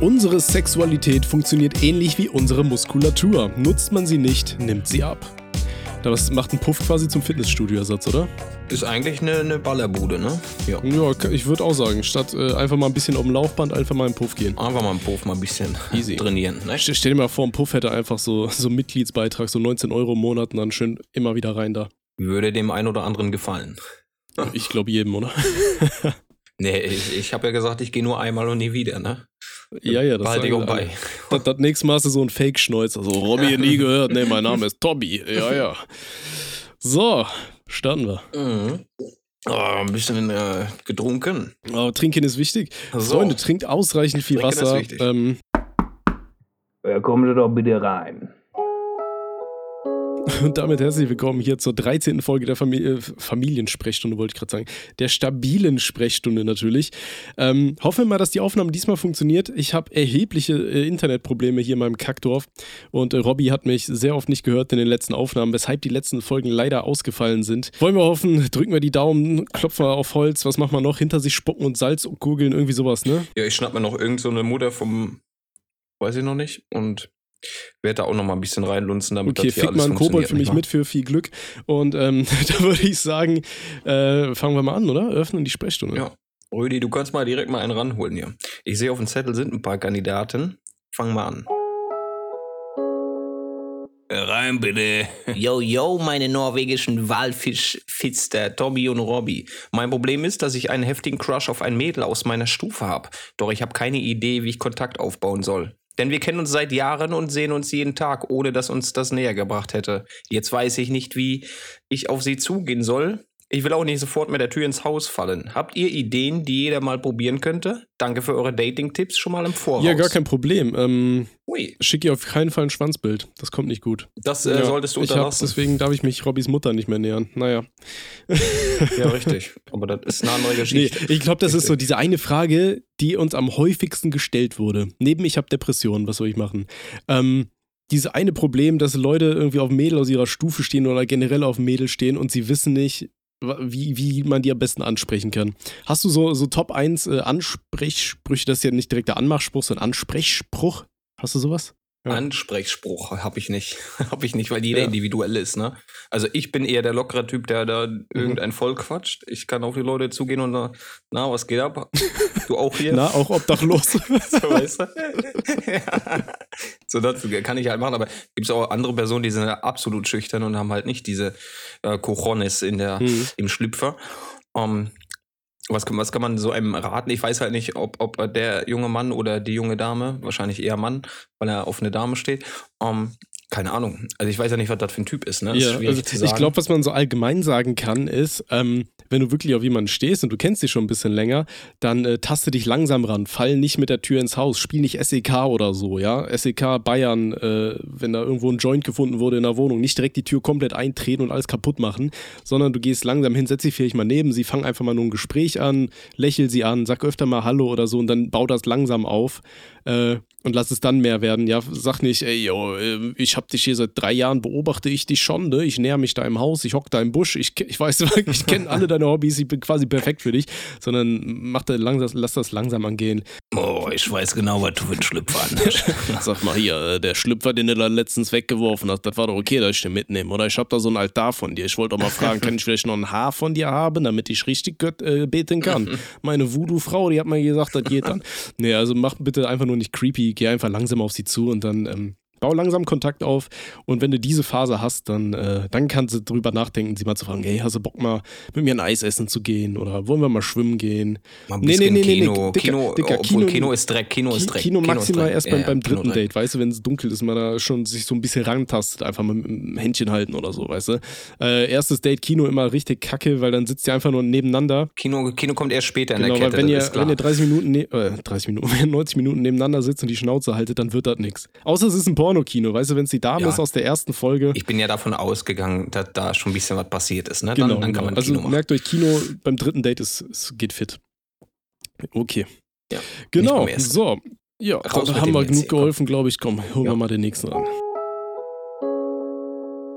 Unsere Sexualität funktioniert ähnlich wie unsere Muskulatur. Nutzt man sie nicht, nimmt sie ab. Das macht ein Puff quasi zum Fitnessstudio-Ersatz, oder? Ist eigentlich eine, eine Ballerbude, ne? Ja. Ja, ich würde auch sagen, statt äh, einfach mal ein bisschen auf dem Laufband, einfach mal im Puff gehen. Einfach mal im Puff mal ein bisschen Easy. trainieren, ne? Stell dir mal vor, ein Puff hätte einfach so, so einen Mitgliedsbeitrag, so 19 Euro im Monat und dann schön immer wieder rein da. Würde dem einen oder anderen gefallen. Ich glaube jedem, oder? Nee, ich, ich habe ja gesagt, ich gehe nur einmal und nie wieder, ne? Ja, ja, das alle. bei. Das, das nächste Mal du so ein Fake-Schnäuzer. So, Robby, nie gehört. Nee, mein Name ist Tobi. Ja, ja. So, starten wir. Mhm. Oh, ein bisschen äh, getrunken. Aber trinken ist wichtig. So. Freunde, trinkt ausreichend viel Trinken ist Wasser. Ähm, Ja, kommen Sie doch bitte rein. Und damit herzlich willkommen hier zur 13. Folge der Famili äh, Familiensprechstunde, wollte ich gerade sagen. Der stabilen Sprechstunde natürlich. Ähm, hoffen wir mal, dass die Aufnahme diesmal funktioniert. Ich habe erhebliche äh, Internetprobleme hier in meinem Kackdorf und äh, Robby hat mich sehr oft nicht gehört in den letzten Aufnahmen, weshalb die letzten Folgen leider ausgefallen sind. Wollen wir hoffen, drücken wir die Daumen, klopfen wir auf Holz, was machen wir noch? Hinter sich spucken und Salz gurgeln, irgendwie sowas, ne? Ja, ich schnapp mir noch irgend so Mutter vom, weiß ich noch nicht, und werde da auch noch mal ein bisschen reinlunzen, damit Okay, das hier fick alles mal einen Kobold für mich mit für viel Glück. Und ähm, da würde ich sagen, äh, fangen wir mal an, oder? Öffnen die Sprechstunde. Ja. Rüdi, du kannst mal direkt mal einen ranholen hier. Ich sehe auf dem Zettel sind ein paar Kandidaten. Fang mal an. Rein bitte. Yo, yo, meine norwegischen Walfischfitster, Tommy und Robby. Mein Problem ist, dass ich einen heftigen Crush auf ein Mädel aus meiner Stufe habe. Doch ich habe keine Idee, wie ich Kontakt aufbauen soll. Denn wir kennen uns seit Jahren und sehen uns jeden Tag, ohne dass uns das näher gebracht hätte. Jetzt weiß ich nicht, wie ich auf sie zugehen soll. Ich will auch nicht sofort mit der Tür ins Haus fallen. Habt ihr Ideen, die jeder mal probieren könnte? Danke für eure Dating-Tipps schon mal im Voraus. Ja, gar kein Problem. Ähm, Ui, schick ihr auf keinen Fall ein Schwanzbild. Das kommt nicht gut. das äh, Ja, solltest du unterlassen. Deswegen darf ich mich Robbys Mutter nicht mehr nähern. Naja. ja, richtig. Aber das ist eine andere Nee, Geschichte. ich glaube, das ist so diese eine Frage, die uns am häufigsten gestellt wurde. Neben ich habe Depressionen, was soll ich machen? Ähm, diese eine Problem, dass Leute irgendwie auf Mädel aus ihrer Stufe stehen oder generell auf Mädel stehen und sie wissen nicht, wie, wie man die am besten ansprechen kann. Hast du so, so Top 1 äh, Ansprechsprüche, das ist ja nicht direkt der Anmachspruch, sondern Ansprechspruch? Hast du sowas? Ja. Ansprechspruch habe ich nicht. habe ich nicht, weil jeder Ja. individuell ist, ne? Also ich bin eher der lockere Typ, der da Mhm. irgendein Volk quatscht. Ich kann auf die Leute zugehen und sagen, na, was geht ab? Du auch hier? Na, auch obdachlos. so, weißt du? ja. So, das kann ich halt machen, aber gibt es auch andere Personen, die sind absolut schüchtern und haben halt nicht diese äh, Cojones in der, Mhm. im Schlüpfer. Ähm, was, kann- was kann man so einem raten? Ich weiß halt nicht, ob, ob der junge Mann oder die junge Dame, wahrscheinlich eher Mann, weil er auf eine Dame steht, ähm, keine Ahnung. Also ich weiß ja nicht, was das für ein Typ ist, ne? Ist Ja, schwierig also ich glaube, was man so allgemein sagen kann, ist, ähm, wenn du wirklich auf jemanden stehst und du kennst dich schon ein bisschen länger, dann äh, taste dich langsam ran, fall nicht mit der Tür ins Haus, spiel nicht SEK oder so, ja. SEK Bayern, äh, wenn da irgendwo ein Joint gefunden wurde in der Wohnung, nicht direkt die Tür komplett eintreten und alles kaputt machen, sondern du gehst langsam hin, setz dich vielleicht mal neben sie, fang einfach mal nur ein Gespräch an, lächel sie an, sag öfter mal Hallo oder so und dann bau das langsam auf. Äh, und lass es dann mehr werden. Ja, sag nicht, ey, yo, äh, ich hab dich hier seit drei Jahren, beobachte ich dich schon, ne? Ich näher mich da im Haus, ich hock da im Busch, ich, ich weiß, ich kenne alle deine Hobbys, ich bin quasi perfekt für dich, sondern mach da langsam, lass das langsam angehen. oh, ich weiß genau, was du für ein Schlüpfer anhast. Sag mal hier, äh, der Schlüpfer, den du da letztens weggeworfen hast, das war doch okay, dass ich den mitnehme. Oder ich hab da so ein Altar von dir. Ich wollte doch mal fragen, kann ich vielleicht noch ein Haar von dir haben, damit ich richtig Gott, äh, beten kann? Meine Voodoo-Frau, die hat mir gesagt, das geht dann. Nee, also mach bitte einfach nur nicht creepy, geh einfach langsam auf sie zu und dann ähm, Bau langsam Kontakt auf und wenn du diese Phase hast, dann, äh, dann kannst du drüber nachdenken, sie mal zu fragen, hey, hast du Bock mal mit mir ein Eis essen zu gehen oder wollen wir mal schwimmen gehen? Mal ein bisschen Kino, Dicker, Kino, Dicker, obwohl Kino, ist Dreck, Kino ist Dreck. Kino maximal erst Dreck. beim, Ja, beim Kino dritten Dreck. Date, weißt du, wenn es dunkel ist, man da schon sich so ein bisschen rantastet, einfach mal mit dem Händchen halten oder so, weißt du. Äh, erstes Date Kino immer richtig kacke, weil dann sitzt ihr einfach nur nebeneinander Kino, Kino kommt erst später in Genau, der Kette, weil wenn ihr, wenn ihr 30 Minuten, ne äh, 30 Minuten, wenn ihr 90 Minuten nebeneinander sitzt und die Schnauze haltet, dann wird das nichts. Außer es ist ein Pornokino, weißt du, wenn es die Dame Ja. ist aus der ersten Folge. ich bin ja davon ausgeganin, dass da schon ein bisschen was passiert ist. Ne? genau, dann, dann genau. kann man also Kino machen. merkt euch, Kino beim dritten Date ist, es geht fit. Okay. Ja, Genau, so. Ja, Raus haben wir jetzt genug komm. geholfen, glaube ich. Komm, holen Ja. wir mal den nächsten ran.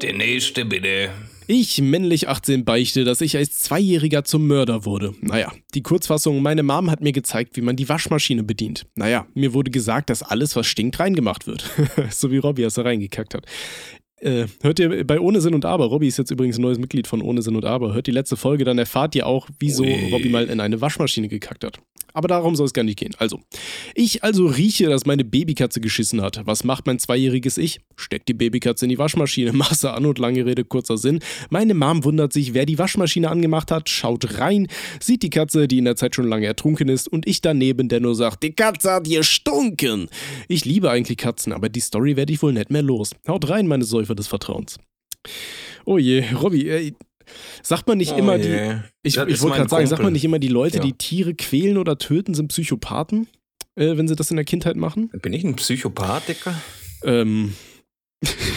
Der nächste bitte. Ich, männlich 18, beichte, dass ich als Zweijähriger zum Mörder wurde. Naja, die Kurzfassung, meine Mom hat mir gezeigt, wie man die Waschmaschine bedient. Naja, mir wurde gesagt, dass alles, was stinkt, reingemacht wird. so wie Robby, als er reingekackt hat. Äh, hört ihr bei Ohne Sinn und Aber, Robby ist jetzt übrigens ein neues Mitglied von Ohne Sinn und Aber, hört die letzte Folge, dann erfahrt ihr auch, wieso Ui. Robby mal in eine Waschmaschine gekackt hat. Aber darum soll es gar nicht gehen. Also, ich also rieche, dass meine Babykatze geschissen hat. Was macht mein zweijähriges Ich? Steckt die Babykatze in die Waschmaschine. Masse an und lange Rede, kurzer Sinn. Meine Mom wundert sich, wer die Waschmaschine angemacht hat, schaut rein, sieht die Katze, die in der Zeit schon lange ertrunken ist, und ich daneben, der nur sagt, die Katze hat gestunken. Ich liebe eigentlich Katzen, aber die Story werde ich wohl nicht mehr los. Haut rein, meine Säufer des Vertrauens. Oh je, Robby, ey, sagt man nicht immer die. je. Ich, Das ich ist wollte gerade sagen, sagt man nicht immer, die Leute, Ja. die Tiere quälen oder töten, sind Psychopathen, äh, wenn sie das in der Kindheit machen? Bin ich ein Psychopath, Dicker? Ähm,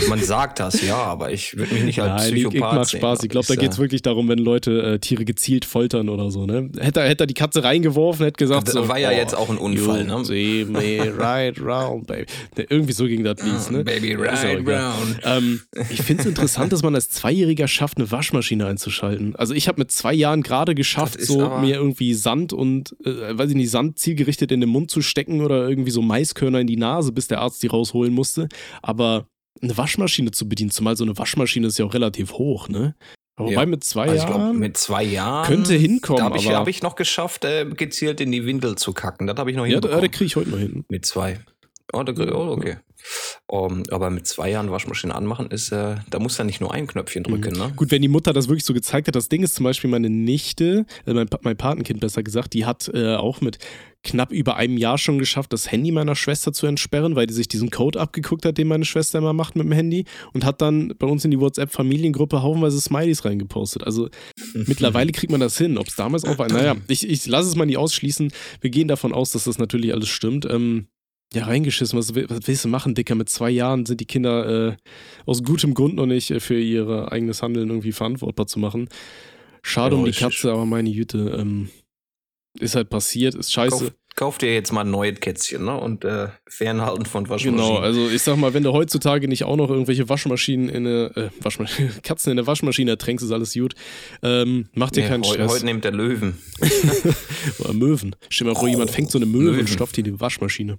Man sagt das, ja, aber ich würde mich nicht als nein, ich, Psychopath ich mach sehen, Spaß. Ich glaube, da geht es äh, wirklich darum, wenn Leute äh, Tiere gezielt foltern oder so, ne? Hätte, er- hätte er die Katze reingeworfen, hätte gesagt, Das so, war ja oh, jetzt auch ein Unfall, ne? See me right round, baby. Ne, Irgendwie so ging das Lied, ne? Baby right round. Ähm, ich finde es interessant, dass man als Zweijähriger schafft, eine Waschmaschine einzuschalten. Also ich habe mit zwei Jahren gerade geschafft, so mir irgendwie Sand und, äh, weiß ich nicht, Sand zielgerichtet in den Mund zu stecken oder irgendwie so Maiskörner in die Nase, bis der Arzt die rausholen musste. Aber eine Waschmaschine zu bedienen, zumal so eine Waschmaschine ist ja auch relativ hoch, ne? Aber Ja. Wobei mit zwei Also Jahren mit zwei Jahren könnte hinkommen, Da habe ich, hab ich noch geschafft, äh, gezielt in die Windel zu kacken. Das habe ich noch ja, da, da hinbekommen. kriege ich heute noch hin. mit zwei. Oh, da, oh okay. Um, aber mit zwei Jahren Waschmaschine anmachen ist, äh, da muss er nicht nur ein Knöpfchen drücken, ne? Gut, wenn die Mutter das wirklich so gezeigt hat, das Ding ist zum Beispiel meine Nichte, äh, mein, mein Patenkind besser gesagt, die hat äh, auch mit knapp über einem Jahr schon geschafft, das Handy meiner Schwester zu entsperren, weil die sich diesen Code abgeguckt hat, den meine Schwester immer macht mit dem Handy und hat dann bei uns in die WhatsApp-Familiengruppe haufenweise Smileys reingepostet. Also mittlerweile kriegt man das hin. Ob es damals auch war, naja, ich, ich lasse es mal nicht ausschließen. Wir gehen davon aus, dass das natürlich alles stimmt. Ähm, ja, reingeschissen. Was, was willst du machen, Dicker? Mit zwei Jahren sind die Kinder äh, aus gutem Grund noch nicht äh, für ihr eigenes Handeln irgendwie verantwortbar zu machen. Schade Ja, um die. Katze, aber meine Güte. Ähm, ist halt passiert, ist scheiße. Kauf, kauf dir jetzt mal ein neues Kätzchen, ne? Und äh, fernhalten von Waschmaschinen. Genau, also ich sag mal, wenn du heutzutage nicht auch noch irgendwelche Waschmaschinen in eine, äh, Waschmaschine, Katzen in eine Waschmaschine ertränkst, ist alles gut. Ähm, mach dir Nee, keinen heu- Stress. Heute nimmt der Löwen. Oder Möwen. Stell dir mal vor, jemand fängt so eine Möwe Möwen. und stopft die in die Waschmaschine.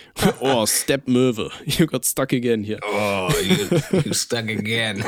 oh, Step Möwe. You got stuck again hier. Oh, you, you stuck again.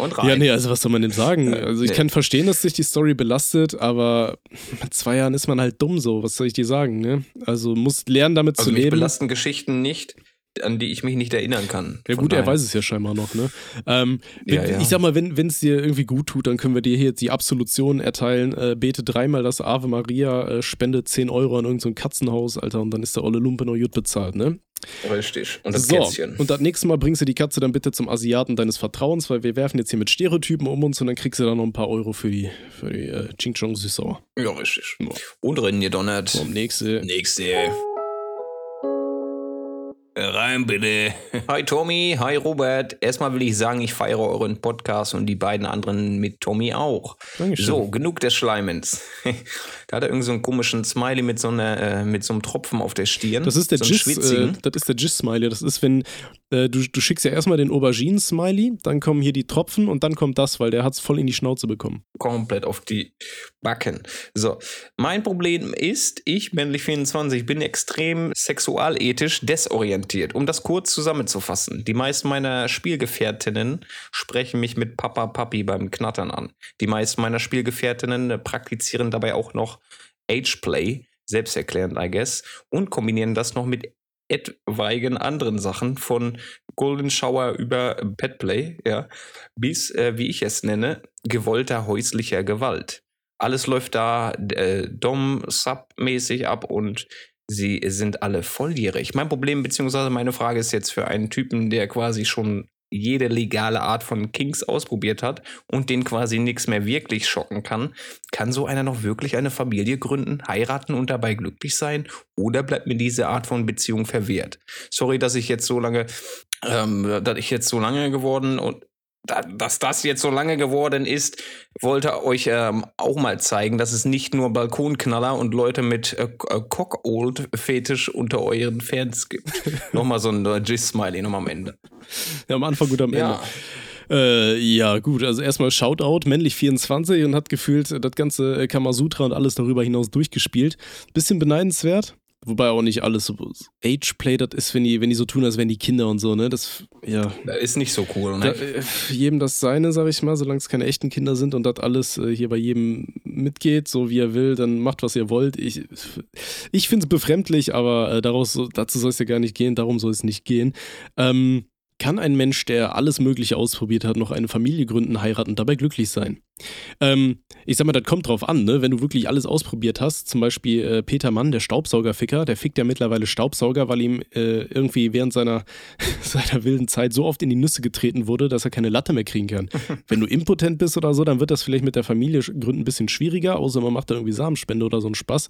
Und rein. Ja, nee, also was soll man denn sagen? Also ich nee. kann verstehen, dass sich die Story belastet, aber mit zwei Jahren ist man halt dumm so. Was soll ich dir sagen, ne? Also muss lernen, damit also zu mich leben. belasten Geschichten nicht, an die ich mich nicht erinnern kann. Ja gut, er daher. weiß es ja scheinbar noch, ne? Ähm, Ja, wenn- ja. Ich sag mal, wenn es dir irgendwie gut tut, dann können wir dir hier jetzt die Absolution erteilen. Äh, bete dreimal das Ave Maria, äh, spende 10 Euro an irgendein so Katzenhaus, Alter, und dann ist der olle Lumpe noch gut bezahlt, ne? Richtig. Und das so, Kätzchen. und das nächste Mal bringst du die Katze dann bitte zum Asiaten deines Vertrauens, weil wir werfen jetzt hier mit Stereotypen um uns und dann kriegst du dann noch ein paar Euro für die, für die äh, Ching Chong Süßsauer. ja, richtig. Ja. Und rennen gedonnert. So, nächste. Nächste. Rein bitte. Hi Tommy, hi Robert. Erstmal will ich sagen, ich feiere euren Podcast und die beiden anderen mit Tommy auch. Dankeschön. So, genug des Schleimens. da hat er irgendeinen so einen komischen Smiley mit so, einer, äh, mit so einem Tropfen auf der Stirn. Das ist der so Jizz, äh, das ist der Jizz-Smiley. Das ist, wenn äh, du, du schickst ja erstmal den Auberginen-Smiley, dann kommen hier die Tropfen und dann kommt das, weil der hat es voll in die Schnauze bekommen. komplett auf die Backen. So, mein Problem ist, ich, männlich 24, bin extrem sexualethisch desorientiert. Um das kurz zusammenzufassen, die meisten meiner Spielgefährtinnen sprechen mich mit Papa Papi beim Knattern an. Die meisten meiner Spielgefährtinnen äh, praktizieren dabei auch noch Ageplay, selbsterklärend, I guess, und kombinieren das noch mit etwaigen anderen Sachen, von Golden Shower über Petplay, ja, bis, äh, wie ich es nenne, gewollter häuslicher Gewalt. Alles läuft da äh, Dom-Sub-mäßig ab und sie sind alle volljährig. Mein Problem beziehungsweise meine Frage ist jetzt für einen Typen, der quasi schon jede legale Art von Kings ausprobiert hat und den quasi nichts mehr wirklich schocken kann, kann so einer noch wirklich eine Familie gründen, heiraten und dabei glücklich sein? Oder bleibt mir diese Art von Beziehung verwehrt? Sorry, dass ich jetzt so lange, ähm, dass ich jetzt so lange geworden und dass das jetzt so lange geworden ist, wollte euch ähm, auch mal zeigen, dass es nicht nur Balkonknaller und Leute mit äh, äh Cock-Old-Fetisch unter euren Fans gibt. nochmal so ein äh, Gis-Smiley noch am Ende. Ja, am Anfang gut am Ende. Ja. Äh, ja, gut, also erstmal Shoutout, männlich 24 und hat gefühlt das ganze Kamasutra und alles darüber hinaus durchgespielt. Bisschen beneidenswert, Wobei auch nicht alles so Age-Play das ist, wenn die, wenn die so tun, als wären die Kinder und so, ne? Das, ja. Das ist nicht so cool, ne? Da, äh, jedem das seine, sag ich mal, solange es keine echten Kinder sind und das alles äh, hier bei jedem mitgeht, so wie er will, dann macht, was ihr wollt. Ich, ich finde es befremdlich, aber äh, daraus, dazu soll es ja gar nicht gehen, darum soll es nicht gehen. Ähm, kann ein Mensch, der alles Mögliche ausprobiert hat, noch eine Familie gründen, heiraten und dabei glücklich sein? Ähm, ich sag mal, das kommt drauf an, ne? Wenn du wirklich alles ausprobiert hast, zum Beispiel äh, Peter Mann, der Staubsaugerficker, der fickt ja mittlerweile Staubsauger, weil ihm äh, irgendwie während seiner, seiner wilden Zeit so oft in die Nüsse getreten wurde, dass er keine Latte mehr kriegen kann. Wenn du impotent bist oder so, dann wird das vielleicht mit der Familie gründen ein bisschen schwieriger, außer man macht da irgendwie Samenspende oder so einen Spaß.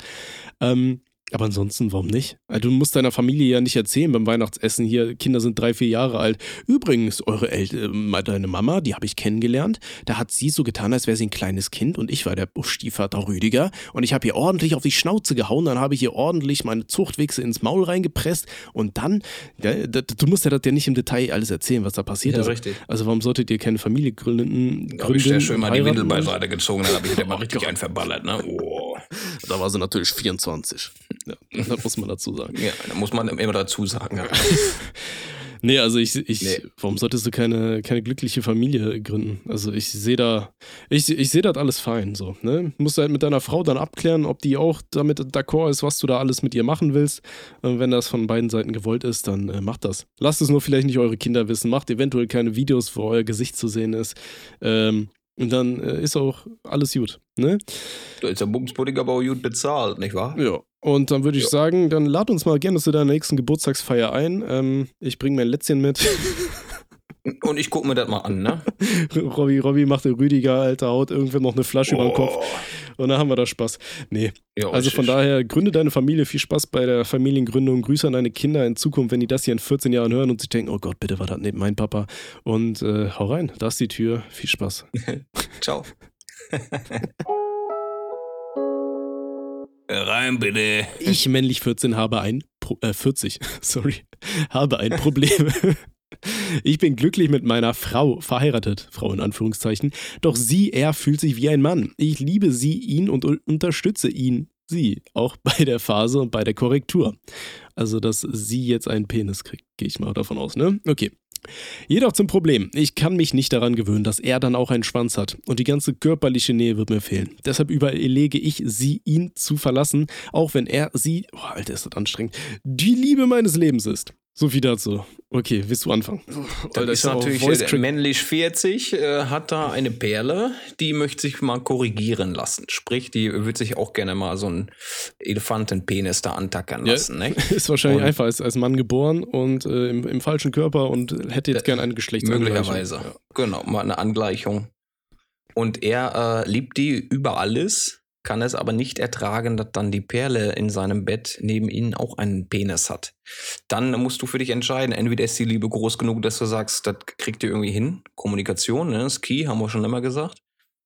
Ähm, aber ansonsten, warum nicht? Also, du musst deiner Familie ja nicht erzählen beim Weihnachtsessen hier, Kinder sind drei, vier Jahre alt. Übrigens, eure El äh, deine Mama, die habe ich kennengelernt, da hat sie so getan, als wäre sie ein kleines Kind und ich war der Stiefvater Rüdiger und ich habe ihr ordentlich auf die Schnauze gehauen, dann habe ich ihr ordentlich meine Zuchtwichse ins Maul reingepresst und dann, ja, du musst ja das ja nicht im Detail alles erzählen, was da passiert ja, ist. richtig. Also warum solltet ihr keine Familie gründen? Da habe ich sehr schön mal die Windel beiseite gezogen, dann habe ich dir mal richtig einen verballert, ne? Oh. Da war sie natürlich 24. Ja, das muss man dazu sagen. Ja, da muss man immer dazu sagen. Ja. nee, also ich, ich nee. warum solltest du keine, keine glückliche Familie gründen? Also ich sehe da, ich, ich sehe das alles fein, so, ne? Musst du halt mit deiner Frau dann abklären, ob die auch damit d'accord ist, was du da alles mit ihr machen willst. Und wenn das von beiden Seiten gewollt ist, dann äh, macht das. Lasst es nur vielleicht nicht eure Kinder wissen, macht eventuell keine Videos, wo euer Gesicht zu sehen ist. Ähm, und dann äh, ist auch alles gut. Ne? Da ist der Bumspudding aber auch gut bezahlt, nicht wahr? Ja. Und dann würde ich ja. sagen, dann lad uns mal gerne zu deiner nächsten Geburtstagsfeier ein. Ähm, ich bringe mein Lätzchen mit. Und ich gucke mir das mal an, ne? Robby, Robby macht den Rüdiger, Alter, haut irgendwann noch eine Flasche oh. über den Kopf. Und dann haben wir da Spaß. Nee. Ja, also von daher, gründe deine Familie, viel Spaß bei der Familiengründung. Grüße an deine Kinder in Zukunft, wenn die das hier in 14 Jahren hören und sich denken, oh Gott, bitte war das nicht mein Papa. Und äh, hau rein, da ist die Tür. Viel Spaß. Ciao. Rein bitte. Ich, männlich 14, habe ein, Pro äh, 40, sorry, habe ein Problem. Ich bin glücklich mit meiner Frau verheiratet, Frau in Anführungszeichen. Doch sie, er fühlt sich wie ein Mann. Ich liebe sie, ihn und unterstütze ihn, sie, auch bei der Phase und bei der Korrektur. Also, dass sie jetzt einen Penis kriegt, gehe ich mal davon aus, ne? Okay. Jedoch zum Problem. Ich kann mich nicht daran gewöhnen, dass er dann auch einen Schwanz hat. Und die ganze körperliche Nähe wird mir fehlen. Deshalb überlege ich, sie, ihn zu verlassen, auch wenn er, sie, oh, Alter, ist das anstrengend, die Liebe meines Lebens ist. So viel dazu. Okay, willst du anfangen? Das ist natürlich äh, männlich 40, äh, hat da eine Perle, die möchte sich mal korrigieren lassen. Sprich, die wird sich auch gerne mal so einen Elefantenpenis da antackern lassen. Ja, ne? Ist wahrscheinlich und einfach als, als Mann geboren und äh, im, im, falschen Körper und hätte jetzt gerne eine Geschlechtsangleichung. Möglicherweise. Ja. Genau, mal eine Angleichung. Und er äh, liebt die über alles kann es aber nicht ertragen, dass dann die Perle in seinem Bett neben ihnen auch einen Penis hat. Dann musst du für dich entscheiden, entweder ist die Liebe groß genug, dass du sagst, das kriegt ihr irgendwie hin. Kommunikation, ne, ist key, haben wir schon immer gesagt.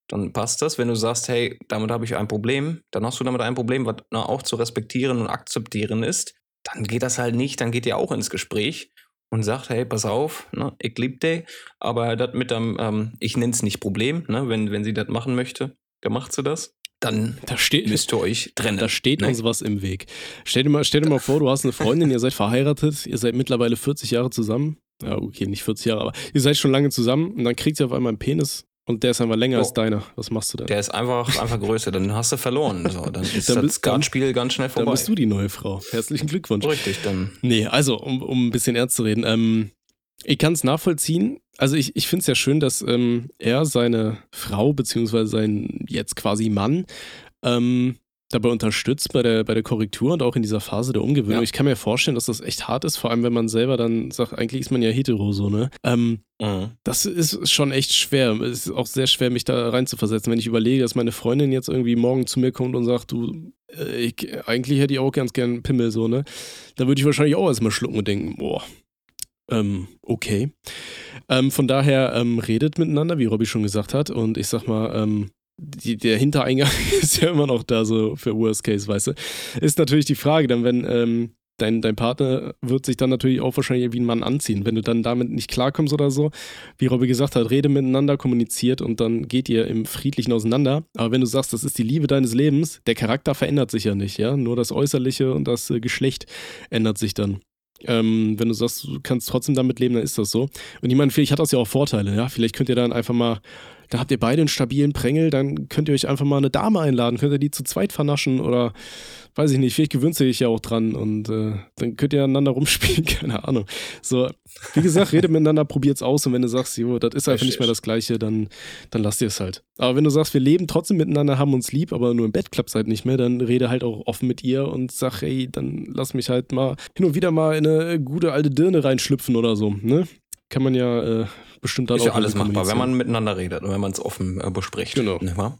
Dann passt das. Wenn du sagst, hey, damit habe ich ein Problem, dann hast du damit ein Problem, was na, auch zu respektieren und akzeptieren ist. Dann geht das halt nicht, dann geht ihr auch ins Gespräch und sagt, hey, pass auf, ne, ich liebe dich, aber das mit dem, ähm, ich nenne es nicht Problem, ne, wenn, wenn sie das machen möchte, dann macht sie das dann da steht, müsst ihr euch trennen. Da steht ne? uns was im Weg. Stell dir, mal, stell dir mal vor, du hast eine Freundin, ihr seid verheiratet, ihr seid mittlerweile 40 Jahre zusammen. Ja, okay, nicht 40 Jahre, aber ihr seid schon lange zusammen und dann kriegt sie auf einmal einen Penis Und der ist einfach länger Oh. als deiner. Was machst du dann? Der ist einfach, einfach größer, dann hast du verloren. So, dann ist Dann das bist- dann- Skatspiel ganz schnell dann vorbei. bist du die neue Frau. Herzlichen Glückwunsch. Richtig, dann. Nee, also, um, um ein bisschen ernst zu reden, ähm, ich kann es nachvollziehen. Also ich, ich finde es ja schön, dass ähm, er seine Frau, beziehungsweise seinen jetzt quasi Mann, ähm, dabei unterstützt bei der, bei der Korrektur und auch in dieser Phase der Umgewöhnung. Ja. Ich kann mir vorstellen, dass das echt hart ist, vor allem wenn man selber dann sagt, eigentlich ist man ja hetero so, ne? Ähm, Mhm. das ist schon echt schwer. Es ist auch sehr schwer, mich da reinzuversetzen. Wenn ich überlege, dass meine Freundin jetzt irgendwie morgen zu mir kommt und sagt, du, äh, ich, eigentlich hätte ich auch ganz gern Pimmel, so, ne? Da würde ich wahrscheinlich auch erstmal schlucken und denken, boah, ähm, okay. Ähm, von daher ähm, redet miteinander, wie Robby schon gesagt hat. Und ich sag mal, ähm, die, der Hintereingang ist ja immer noch da, so für Worst Case, weißt du. Ist natürlich die Frage, dann, wenn ähm, dein, dein Partner wird sich dann natürlich auch wahrscheinlich wie ein Mann anziehen. Wenn du dann damit nicht klarkommst oder so, wie Robby gesagt hat, rede miteinander, kommuniziert und dann geht ihr im Friedlichen auseinander. Aber wenn du sagst, das ist die Liebe deines Lebens, der Charakter verändert sich ja nicht, ja. Nur das Äußerliche und das äh, Geschlecht ändert sich dann. Ähm, wenn du sagst, du kannst trotzdem damit leben, dann ist das so. Und ich meine, vielleicht hat das ja auch Vorteile, ja. Vielleicht könnt ihr dann einfach mal, da habt ihr beide einen stabilen Prängel, dann könnt ihr euch einfach mal eine Dame einladen, könnt ihr die zu zweit vernaschen oder weiß ich nicht, vielleicht gewöhnt ihr euch ja auch dran und äh, dann könnt ihr aneinander rumspielen, keine Ahnung. So, wie gesagt, redet miteinander, probiert's aus und wenn du sagst, jo, das ist einfach nicht mehr das Gleiche, dann, dann lasst ihr es halt. Aber wenn du sagst, wir leben trotzdem miteinander, haben uns lieb, aber nur im Bett klappt's halt nicht mehr, dann rede halt auch offen mit ihr und sag, ey, dann lass mich halt mal hin und wieder mal in eine gute alte Dirne reinschlüpfen oder so, ne? Kann man ja äh, bestimmt dann Ist auch ja alles machbar, wenn man miteinander redet und wenn man es offen äh, bespricht. Genau. Wahr?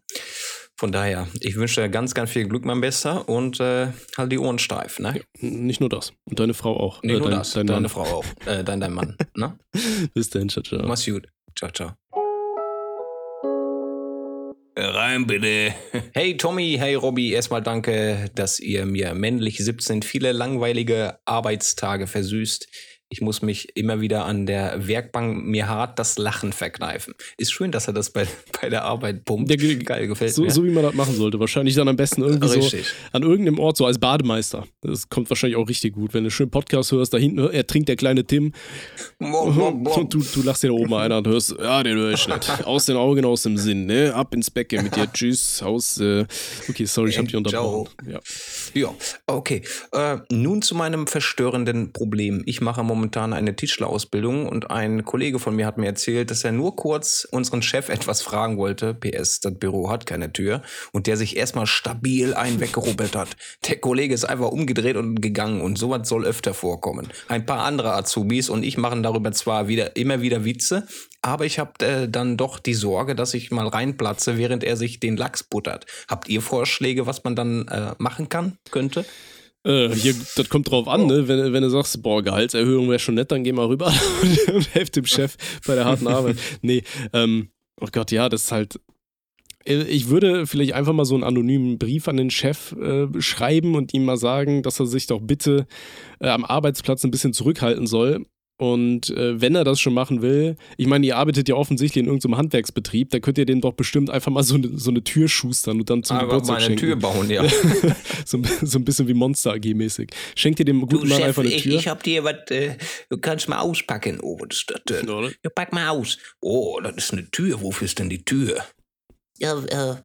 Von daher, ich wünsche dir ganz, ganz viel Glück, mein Bester, und äh, halt die Ohren steif. Ne? N- Nicht nur das. Und deine Frau auch. Nicht Äh, nur dein, das, Dein deine Mann. Frau auch. Äh, dein, dein Mann. Ne? Bis dann, ciao, ciao. Mach's gut. Ciao, ciao. Rein bitte. Hey Tommy, hey Robby, erstmal danke, dass ihr mir männlich 17 viele langweilige Arbeitstage versüßt. Ich muss mich immer wieder an der Werkbank mir hart das Lachen verkneifen. Ist schön, dass er das bei, bei der Arbeit pumpt. Der ge- Geil, gefällt So, mir. so wie man das machen sollte. Wahrscheinlich dann am besten irgendwie so Richtig. an irgendeinem Ort, so als Bademeister. Das kommt wahrscheinlich auch richtig gut. Wenn du einen schönen Podcast hörst, da hinten, er trinkt der kleine Tim und du, du lachst dir da oben einer und hörst, ja, den höre ich nicht. Aus den Augen, aus dem Sinn, ne? Ab ins Becken mit dir. Tschüss, aus. Äh okay, sorry, ich hab dich unterbrochen. Ja. Ja, okay. Äh, nun zu meinem verstörenden Problem. Ich mache momentan eine Tischlerausbildung und ein Kollege von mir hat mir erzählt, dass er nur kurz unseren Chef etwas fragen wollte. PS, das Büro hat keine Tür. Und der sich erstmal stabil einen weggerubbelt hat. Der Kollege ist einfach umgedreht und gegangen und sowas soll öfter vorkommen. Ein paar andere Azubis und ich machen darüber zwar wieder immer wieder Witze, aber ich habe äh, dann doch die Sorge, dass ich mal reinplatze, während er sich den Lachs buttert. Habt ihr Vorschläge, was man dann äh, machen kann, könnte? Äh, hier, das kommt drauf an, ne? Wenn, wenn du sagst, boah, Gehaltserhöhung wäre schon nett, dann geh mal rüber und, und helft dem Chef bei der harten Arbeit. Nee, ähm, oh Gott, ja, das ist halt. äh, Ich würde vielleicht einfach mal so einen anonymen Brief an den Chef äh, schreiben und ihm mal sagen, dass er sich doch bitte äh, am Arbeitsplatz ein bisschen zurückhalten soll. Und äh, wenn er das schon machen will, ich meine, ihr arbeitet ja offensichtlich in irgendeinem Handwerksbetrieb, da könnt ihr dem doch bestimmt einfach mal so eine, so eine Tür schustern und dann zum Einfach Geburtstag mal eine schenken. Tür bauen, ja. so, ein- so ein bisschen wie Monster AG-mäßig. Schenkt ihr dem guten Mann einfach eine ich, Tür? ich hab dir was, äh, du kannst mal auspacken. Oh, was ist das denn? Oder? Ja, pack mal aus. Oh, das ist eine Tür. Wofür ist denn die Tür? Ja, äh,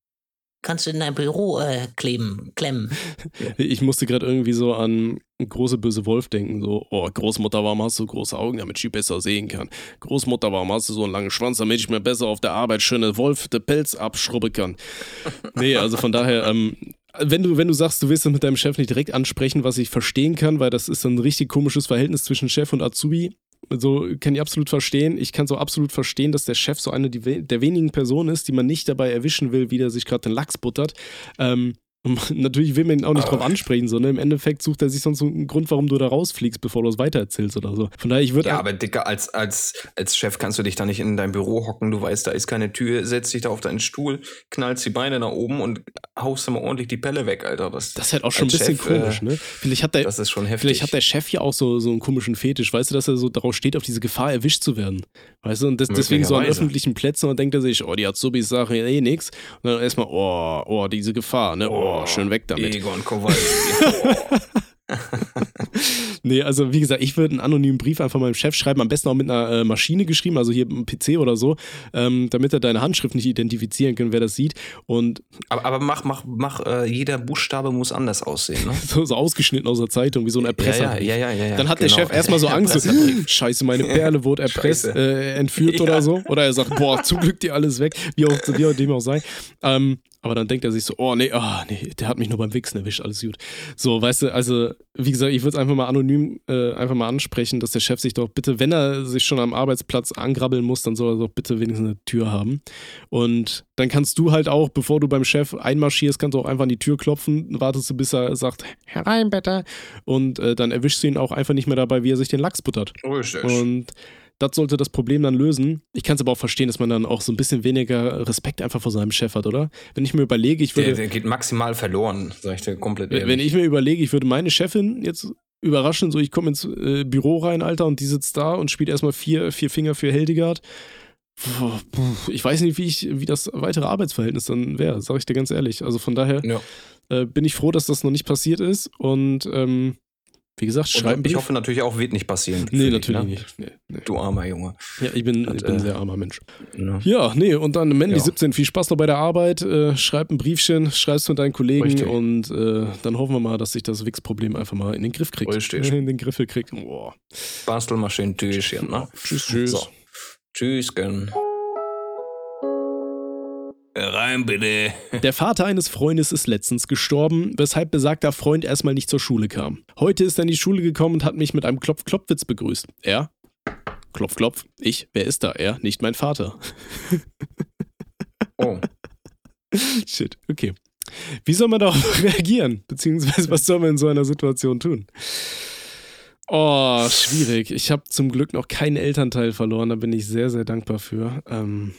kannst du in dein Büro äh, kleben, klemmen. Ich musste gerade irgendwie so an große böse Wolf denken. So, oh, Großmutter, warum hast du große Augen, damit ich besser sehen kann? Großmutter, warum hast du so einen langen Schwanz, damit ich mir besser auf der Arbeit schöne Wolf den Pelz abschrubben kann? Nee, also von daher, ähm, wenn du, wenn du sagst, du willst das mit deinem Chef nicht direkt ansprechen, was ich verstehen kann, weil das ist ein richtig komisches Verhältnis zwischen Chef und Azubi. So kann ich absolut verstehen. Ich kann so absolut verstehen, dass der Chef so eine der wenigen Personen ist, die man nicht dabei erwischen will, wie der sich gerade den Lachs buttert. Ähm, und natürlich will man ihn auch nicht drauf ansprechen, sondern im Endeffekt sucht er sich sonst so einen Grund, warum du da rausfliegst, bevor du es weitererzählst oder so. Von daher, ich würde Ja, aber Dicker, als, als, als Chef kannst du dich da nicht in dein Büro hocken. Du weißt, da ist keine Tür. Setzt dich da auf deinen Stuhl, knallst die Beine nach oben und haust immer ordentlich die Pelle weg, Alter. Das, das ist halt auch schon ein bisschen Chef, komisch, äh, ne? Vielleicht hat der, Das ist schon heftig. Vielleicht hat der Chef ja auch so, so einen komischen Fetisch, weißt du, dass er so darauf steht, auf diese Gefahr erwischt zu werden. Weißt du, und das, deswegen so an öffentlichen Plätzen und dann denkt er sich, oh, die Azubis sagen ja eh nix. Und dann erstmal, oh, oh, diese Gefahr, ne? Oh, schön weg damit. Egon Kowalski. nee, also wie gesagt, ich würde einen anonymen Brief einfach meinem Chef schreiben, am besten auch mit einer äh, Maschine geschrieben, also hier im PC oder so, ähm, damit er deine Handschrift nicht identifizieren kann, wer das sieht. Und Aber, aber mach, mach, mach, äh, jeder Buchstabe muss anders aussehen, ne? so, so ausgeschnitten aus der Zeitung, wie so ein Erpresser. ja, ja, ja, ja, Dann hat genau. der Chef erstmal so Angst, so, scheiße, meine Perle wurde erpresst, äh, entführt Ja. oder so. Oder er sagt, boah, zum Glück dir alles weg, wie auch, wie auch dem auch sei. Ähm, aber dann denkt er sich so, oh nee, ah, nee, der hat mich nur beim Wichsen erwischt, alles gut. So, weißt du, also, wie gesagt, ich würde es einfach mal anonym äh, einfach mal ansprechen, dass der Chef sich doch bitte, wenn er sich schon am Arbeitsplatz angrabbeln muss, dann soll er doch bitte wenigstens eine Tür haben. Und dann kannst du halt auch, bevor du beim Chef einmarschierst, kannst du auch einfach an die Tür klopfen, wartest du, bis er sagt, herein bitte. Und äh, dann erwischst du ihn auch einfach nicht mehr dabei, wie er sich den Lachs buttert. Richtig. Und das sollte das Problem dann lösen. Ich kann es aber auch verstehen, dass man dann auch so ein bisschen weniger Respekt einfach vor seinem Chef hat, oder? Wenn ich mir überlege, ich der, würde, der geht maximal verloren, sag ich dir komplett ehrlich. wenn ich mir überlege, ich würde meine Chefin jetzt überraschen, so ich komme ins äh, Büro rein, Alter, und die sitzt da und spielt erstmal vier, vier Finger für Hildegard. Ich weiß nicht, wie ich, wie das weitere Arbeitsverhältnis dann wäre, sag ich dir ganz ehrlich. Also von daher ja. äh, bin ich froh, dass das noch nicht passiert ist. Und ähm, wie gesagt, schreiben ich hoffe natürlich auch, wird nicht passieren. Nee, dich, natürlich ne? nicht. Nee, nee. Du armer Junge. Ja, ich bin, Und, ich bin ein äh, sehr armer Mensch. Ne? Ja, nee, und dann Mandy Ja. 17, viel Spaß noch bei der Arbeit. Äh, schreib ein Briefchen, schreibst mit deinen Kollegen Richtig. und äh, dann hoffen wir mal, dass sich das Wix-Problem einfach mal in den Griff kriegt. Richtig. In den Griffel kriegt. Boah. Bastel mal schön Türchen, ne? Tschüss, tschüss. So. Tschüss, gern. Rein bitte. Der Vater eines Freundes ist letztens gestorben, weshalb besagter Freund erstmal nicht zur Schule kam. Heute ist er in die Schule gekommen und hat mich mit einem Klopf-Klopf-Witz begrüßt. Er? Klopf, klopf. Ich? Wer ist da? Er? Nicht mein Vater. Oh. Shit, okay. Wie soll man darauf reagieren? Beziehungsweise, was soll man in so einer Situation tun? Oh, schwierig. Ich habe zum Glück noch keinen Elternteil verloren, da bin ich sehr, sehr dankbar für. Ähm,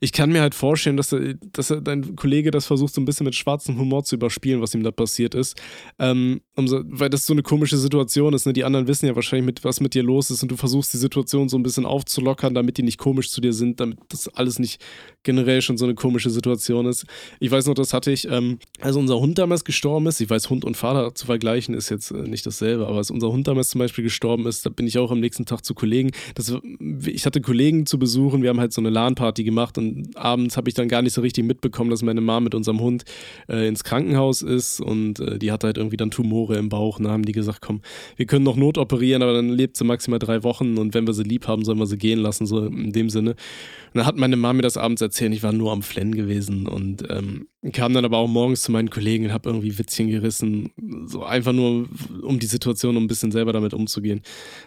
ich kann mir halt vorstellen, dass, er, dass dein Kollege das versucht, so ein bisschen mit schwarzem Humor zu überspielen, was ihm da passiert ist. Ähm, umso, weil das so eine komische Situation ist. Ne? Die anderen wissen ja wahrscheinlich, mit, was mit dir los ist und du versuchst die Situation so ein bisschen aufzulockern, damit die nicht komisch zu dir sind, damit das alles nicht generell schon so eine komische Situation ist. Ich weiß noch, das hatte ich, ähm, als unser Hund damals gestorben ist, ich weiß, Hund und Vater zu vergleichen ist jetzt äh, nicht dasselbe, aber als unser Hund damals zum Beispiel gestorben ist, da bin ich auch am nächsten Tag zu Kollegen. Das, ich hatte Kollegen zu besuchen, wir haben halt so eine LAN-Party gemacht und abends habe ich dann gar nicht so richtig mitbekommen, dass meine Mom mit unserem Hund äh, ins Krankenhaus ist und äh, die hatte halt irgendwie dann Tumore im Bauch. Und dann haben die gesagt, komm, wir können noch notoperieren, aber dann lebt sie maximal drei Wochen und wenn wir sie lieb haben, sollen wir sie gehen lassen, so in dem Sinne. Und dann hat meine Mama mir das abends erzählt, ich war nur am Flennen gewesen und ähm, kam dann aber auch morgens zu meinen Kollegen und habe irgendwie Witzchen gerissen, so einfach nur, um die Situation, um ein bisschen selber damit umzugehen.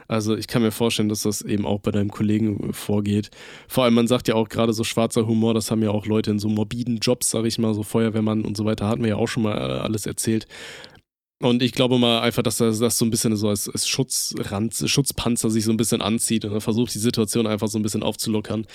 Also ich kann mir vorstellen, dass das eben auch bei deinem Kollegen vorgeht. Vor allem, man sagt ja auch gerade so schwarzer Humor, das haben ja auch Leute in so morbiden Jobs, sag ich mal, so Feuerwehrmann und so weiter, hatten wir ja auch schon mal alles erzählt. Und ich glaube mal einfach, dass das, das so ein bisschen so als, als Schutzrand, Schutzpanzer sich so ein bisschen anzieht und er versucht, die Situation einfach so ein bisschen aufzulockern.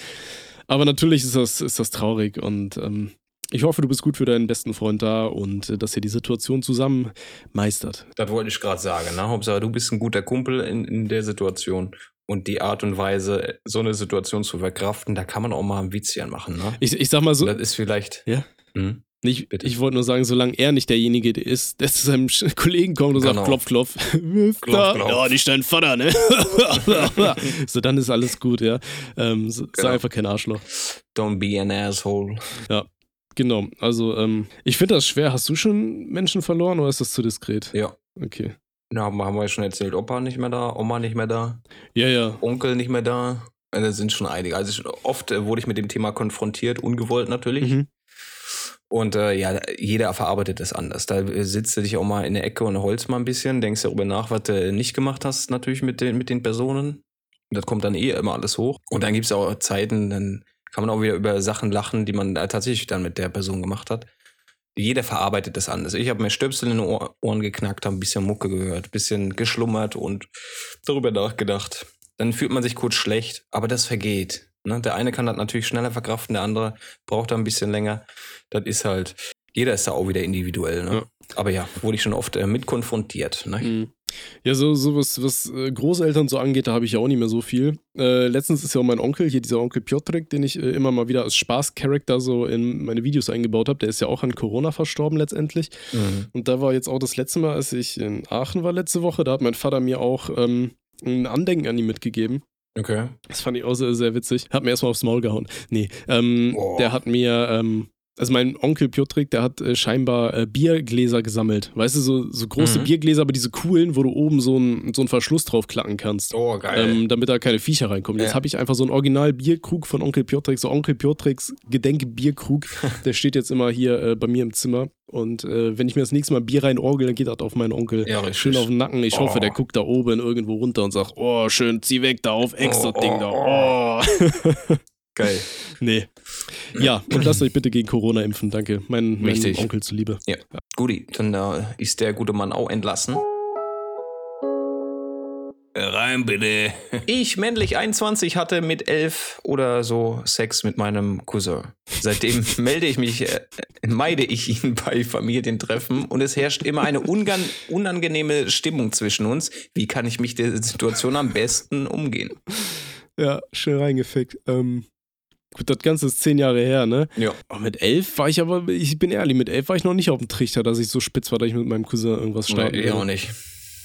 Aber natürlich ist das, ist das traurig und ähm, ich hoffe, du bist gut für deinen besten Freund da und äh, dass ihr die Situation zusammen meistert. Das wollte ich gerade sagen. Ne? Hauptsache, du bist ein guter Kumpel in, in der Situation. Und die Art und Weise, so eine Situation zu verkraften, da kann man auch mal ein Witzchen machen. Ne? Ich, ich sag mal so, das ist vielleicht. Ja. Hm? Ich, ich wollte nur sagen, solange er nicht derjenige ist, der zu seinem Kollegen kommt und sagt, Genau. klopf, klopf. Klopf, da? klopf. Ja, nicht dein Vater, ne? so, dann ist alles gut, ja. Ähm, so, Sei Genau. einfach kein Arschloch. Don't be an asshole. Genau, also ähm, ich finde das schwer. Hast du schon Menschen verloren oder ist das zu diskret? Ja. Okay. Ja, haben wir ja schon erzählt. Opa nicht mehr da, Oma nicht mehr da, Ja, ja. Onkel nicht mehr da. Ja, Da sind schon einige. Also ich, oft äh, wurde ich mit dem Thema konfrontiert, ungewollt natürlich. Mhm. Und äh, ja, jeder verarbeitet das anders. Da äh, sitzt du dich auch mal in der Ecke und holst mal ein bisschen, denkst darüber nach, was du nicht gemacht hast, natürlich mit den, mit den Personen. Und das kommt dann eh immer alles hoch. Und dann gibt es auch Zeiten, dann kann man auch wieder über Sachen lachen, die man da tatsächlich dann mit der Person gemacht hat. Jeder verarbeitet das anders. Ich habe mir Stöpsel in den Ohr Ohren geknackt, habe ein bisschen Mucke gehört, ein bisschen geschlummert und darüber nachgedacht. Dann fühlt man sich kurz schlecht, aber das vergeht. Ne? Der eine kann das natürlich schneller verkraften, der andere braucht da ein bisschen länger. Das ist halt, jeder ist da auch wieder individuell. Ne? Ja. Aber ja, wurde ich schon oft äh, mit konfrontiert. Ne? Mhm. Ja, so, so was, was äh, Großeltern so angeht, da habe ich ja auch nicht mehr so viel. Äh, letztens ist ja auch mein Onkel, hier dieser Onkel Piotrek, den ich äh, immer mal wieder als Spaß-Charakter so in meine Videos eingebaut habe, der ist ja auch an Corona verstorben letztendlich. Mhm. Und da war jetzt auch das letzte Mal, als ich in Aachen war letzte Woche, da hat mein Vater mir auch ähm, ein Andenken an ihn mitgegeben. Okay. Das fand ich auch sehr, sehr witzig. Hat mir erstmal aufs Maul gehauen. Nee, ähm, Oh. der hat mir, ähm, also mein Onkel Piotrik, der hat äh, scheinbar äh, Biergläser gesammelt. Weißt du, so, so große Mhm. Biergläser, aber diese coolen, wo du oben so einen so einen Verschluss drauf klacken kannst. Oh, geil. Ähm, damit da keine Viecher reinkommen. Jetzt Ja. habe ich einfach so einen Original-Bierkrug von Onkel Piotrek, so Onkel Piotreks Gedenk-Bierkrug. Der steht jetzt immer hier äh, bei mir im Zimmer. Und äh, wenn ich mir das nächste Mal Bier reinorgel, dann geht das auf meinen Onkel Ja, schön auf den Nacken. Ich hoffe, Oh. der guckt da oben irgendwo runter und sagt, oh, schön, zieh weg da auf, extra Oh, Ding oh, da. oh. Geil. nee. Ja, und lasst euch bitte gegen Corona impfen, danke. Mein, mein Richtig. Onkel zuliebe. Guti, dann äh, ist der gute Mann auch entlassen. Rein bitte. Ich, männlich 21, hatte mit 11 oder so Sex mit meinem Cousin. Seitdem melde ich mich, äh, meide ich ihn bei Familientreffen und es herrscht immer eine unangenehme Stimmung zwischen uns. Wie kann ich mich der Situation am besten umgehen? Ja, schön reingefickt. Ähm, gut, das Ganze ist zehn Jahre her, ne? Ja. Aber mit elf war ich aber, ich bin ehrlich, mit elf war ich noch nicht auf dem Trichter, dass ich so spitz war, dass ich mit meinem Cousin irgendwas starten Nee, will. auch nicht.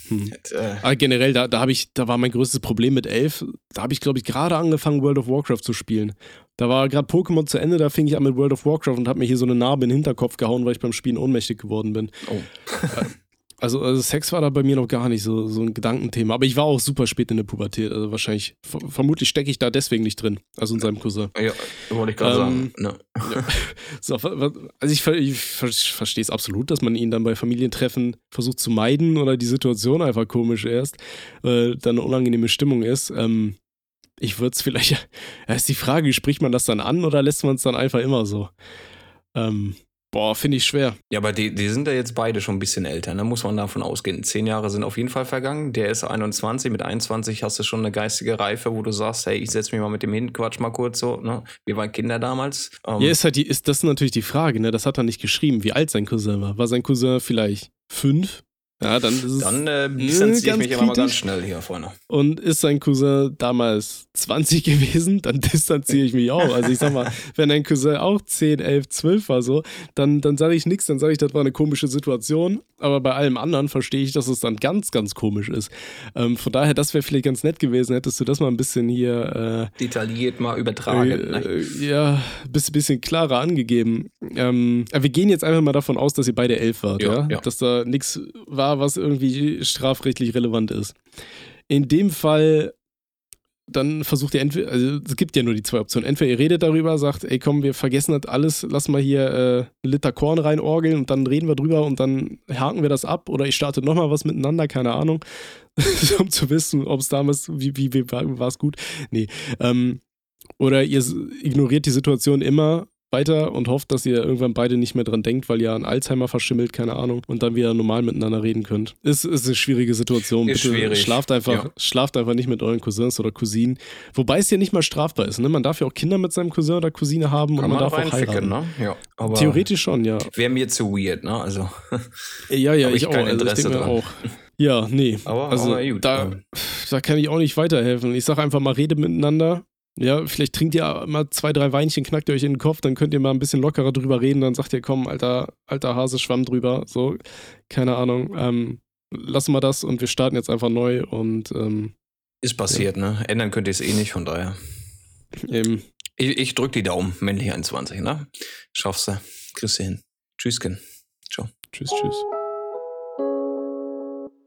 Hm. Äh, Aber generell, da, da habe ich, da war mein größtes Problem mit elf. Da habe ich, glaube ich, gerade angefangen, World of Warcraft zu spielen. Da war gerade Pokémon zu Ende, da fing ich an mit World of Warcraft und habe mir hier so eine Narbe in den Hinterkopf gehauen, weil ich beim Spielen ohnmächtig geworden bin. oh. Also, also Sex war da bei mir noch gar nicht so, so ein Gedankenthema. Aber ich war auch super spät in der Pubertät. Also wahrscheinlich, ver vermutlich stecke ich da deswegen nicht drin. Also in seinem Cousin. Ja, wollte ich gerade Ähm, sagen. Ne? So, wa- wa- also ich, ich ver- verstehe es absolut, dass man ihn dann bei Familientreffen versucht zu meiden oder die Situation einfach komisch erst, äh, dann eine unangenehme Stimmung ist. Ähm, ich würde es vielleicht, ja, ist die Frage, spricht man das dann an oder lässt man es dann einfach immer so? Ähm, boah, finde ich schwer. Ja, aber die, die sind ja jetzt beide schon ein bisschen älter, ne? muss man davon ausgehen. Zehn Jahre sind auf jeden Fall vergangen. Der ist 21, mit 21 hast du schon eine geistige Reife, wo du sagst, hey, ich setze mich mal mit dem hin, quatsch mal kurz so. Ne? Wir waren Kinder damals. Ähm, Ja, ist halt die, ist das ist natürlich die Frage, ne? Das hat er nicht geschrieben, wie alt sein Cousin war. War sein Cousin vielleicht fünf? Ja, dann ist dann äh, distanziere ich mich aber mal ganz kritisch. schnell hier vorne. Und ist sein Cousin damals 20 gewesen, dann distanziere ich mich auch. Also ich sag mal, wenn dein Cousin auch 10, 11, 12 war so, dann, dann sage ich nichts, dann sage ich, das war eine komische Situation. Aber bei allem anderen verstehe ich, dass es dann ganz, ganz komisch ist. Ähm, von daher, das wäre vielleicht ganz nett gewesen, hättest du das mal ein bisschen hier Detailliert mal äh, übertragen. ne? äh, ja, bisschen, bisschen klarer angegeben. Ähm, wir gehen jetzt einfach mal davon aus, dass ihr beide elf wart, ja? Ja, ja. Dass da nichts war, was irgendwie strafrechtlich relevant ist. In dem Fall, dann versucht ihr entweder, also es gibt ja nur die zwei Optionen. Entweder ihr redet darüber, sagt, ey komm, wir vergessen das alles, lass mal hier äh, Liter Korn reinorgeln und dann reden wir drüber und dann haken wir das ab oder ich starte nochmal was miteinander, keine Ahnung, um zu wissen, ob es damals, wie, wie, wie war es gut. Nee. Ähm, oder ihr ignoriert die Situation immer weiter und hofft, dass ihr irgendwann beide nicht mehr dran denkt, weil ihr an Alzheimer verschimmelt, keine Ahnung, und dann wieder normal miteinander reden könnt. Ist, ist eine schwierige Situation. Ist Bitte schwierig. schlaft einfach, Ja. schlaft einfach nicht mit euren Cousins oder Cousinen. Wobei es ja nicht mal strafbar ist. Ne? Man darf ja auch Kinder mit seinem Cousin oder Cousine haben und Kann man man darf auch heiraten. ne? Ja, aber Theoretisch schon, ja. Wäre mir zu weird, ne? Also, Ja, ja, ich, ich auch. kein Also ich Interesse denke mir auch. Ja, nee. aber, also aber gut. da, da kann ich auch nicht weiterhelfen. Ich sage einfach mal, redet miteinander. Ja, vielleicht trinkt ihr mal zwei, drei Weinchen, knackt ihr euch in den Kopf, dann könnt ihr mal ein bisschen lockerer drüber reden, dann sagt ihr, komm, alter, alter Hase, schwamm drüber. So, keine Ahnung. Ähm, lassen wir das und wir starten jetzt einfach neu und ähm, ist passiert, ne? Ändern könnt ihr es eh nicht, von daher. eben, Ich, ich drück die Daumen, männlich 21, ne? Schaffst du. Kriegst du hin. Tschüsschen. Ciao. tschüss, tschüss.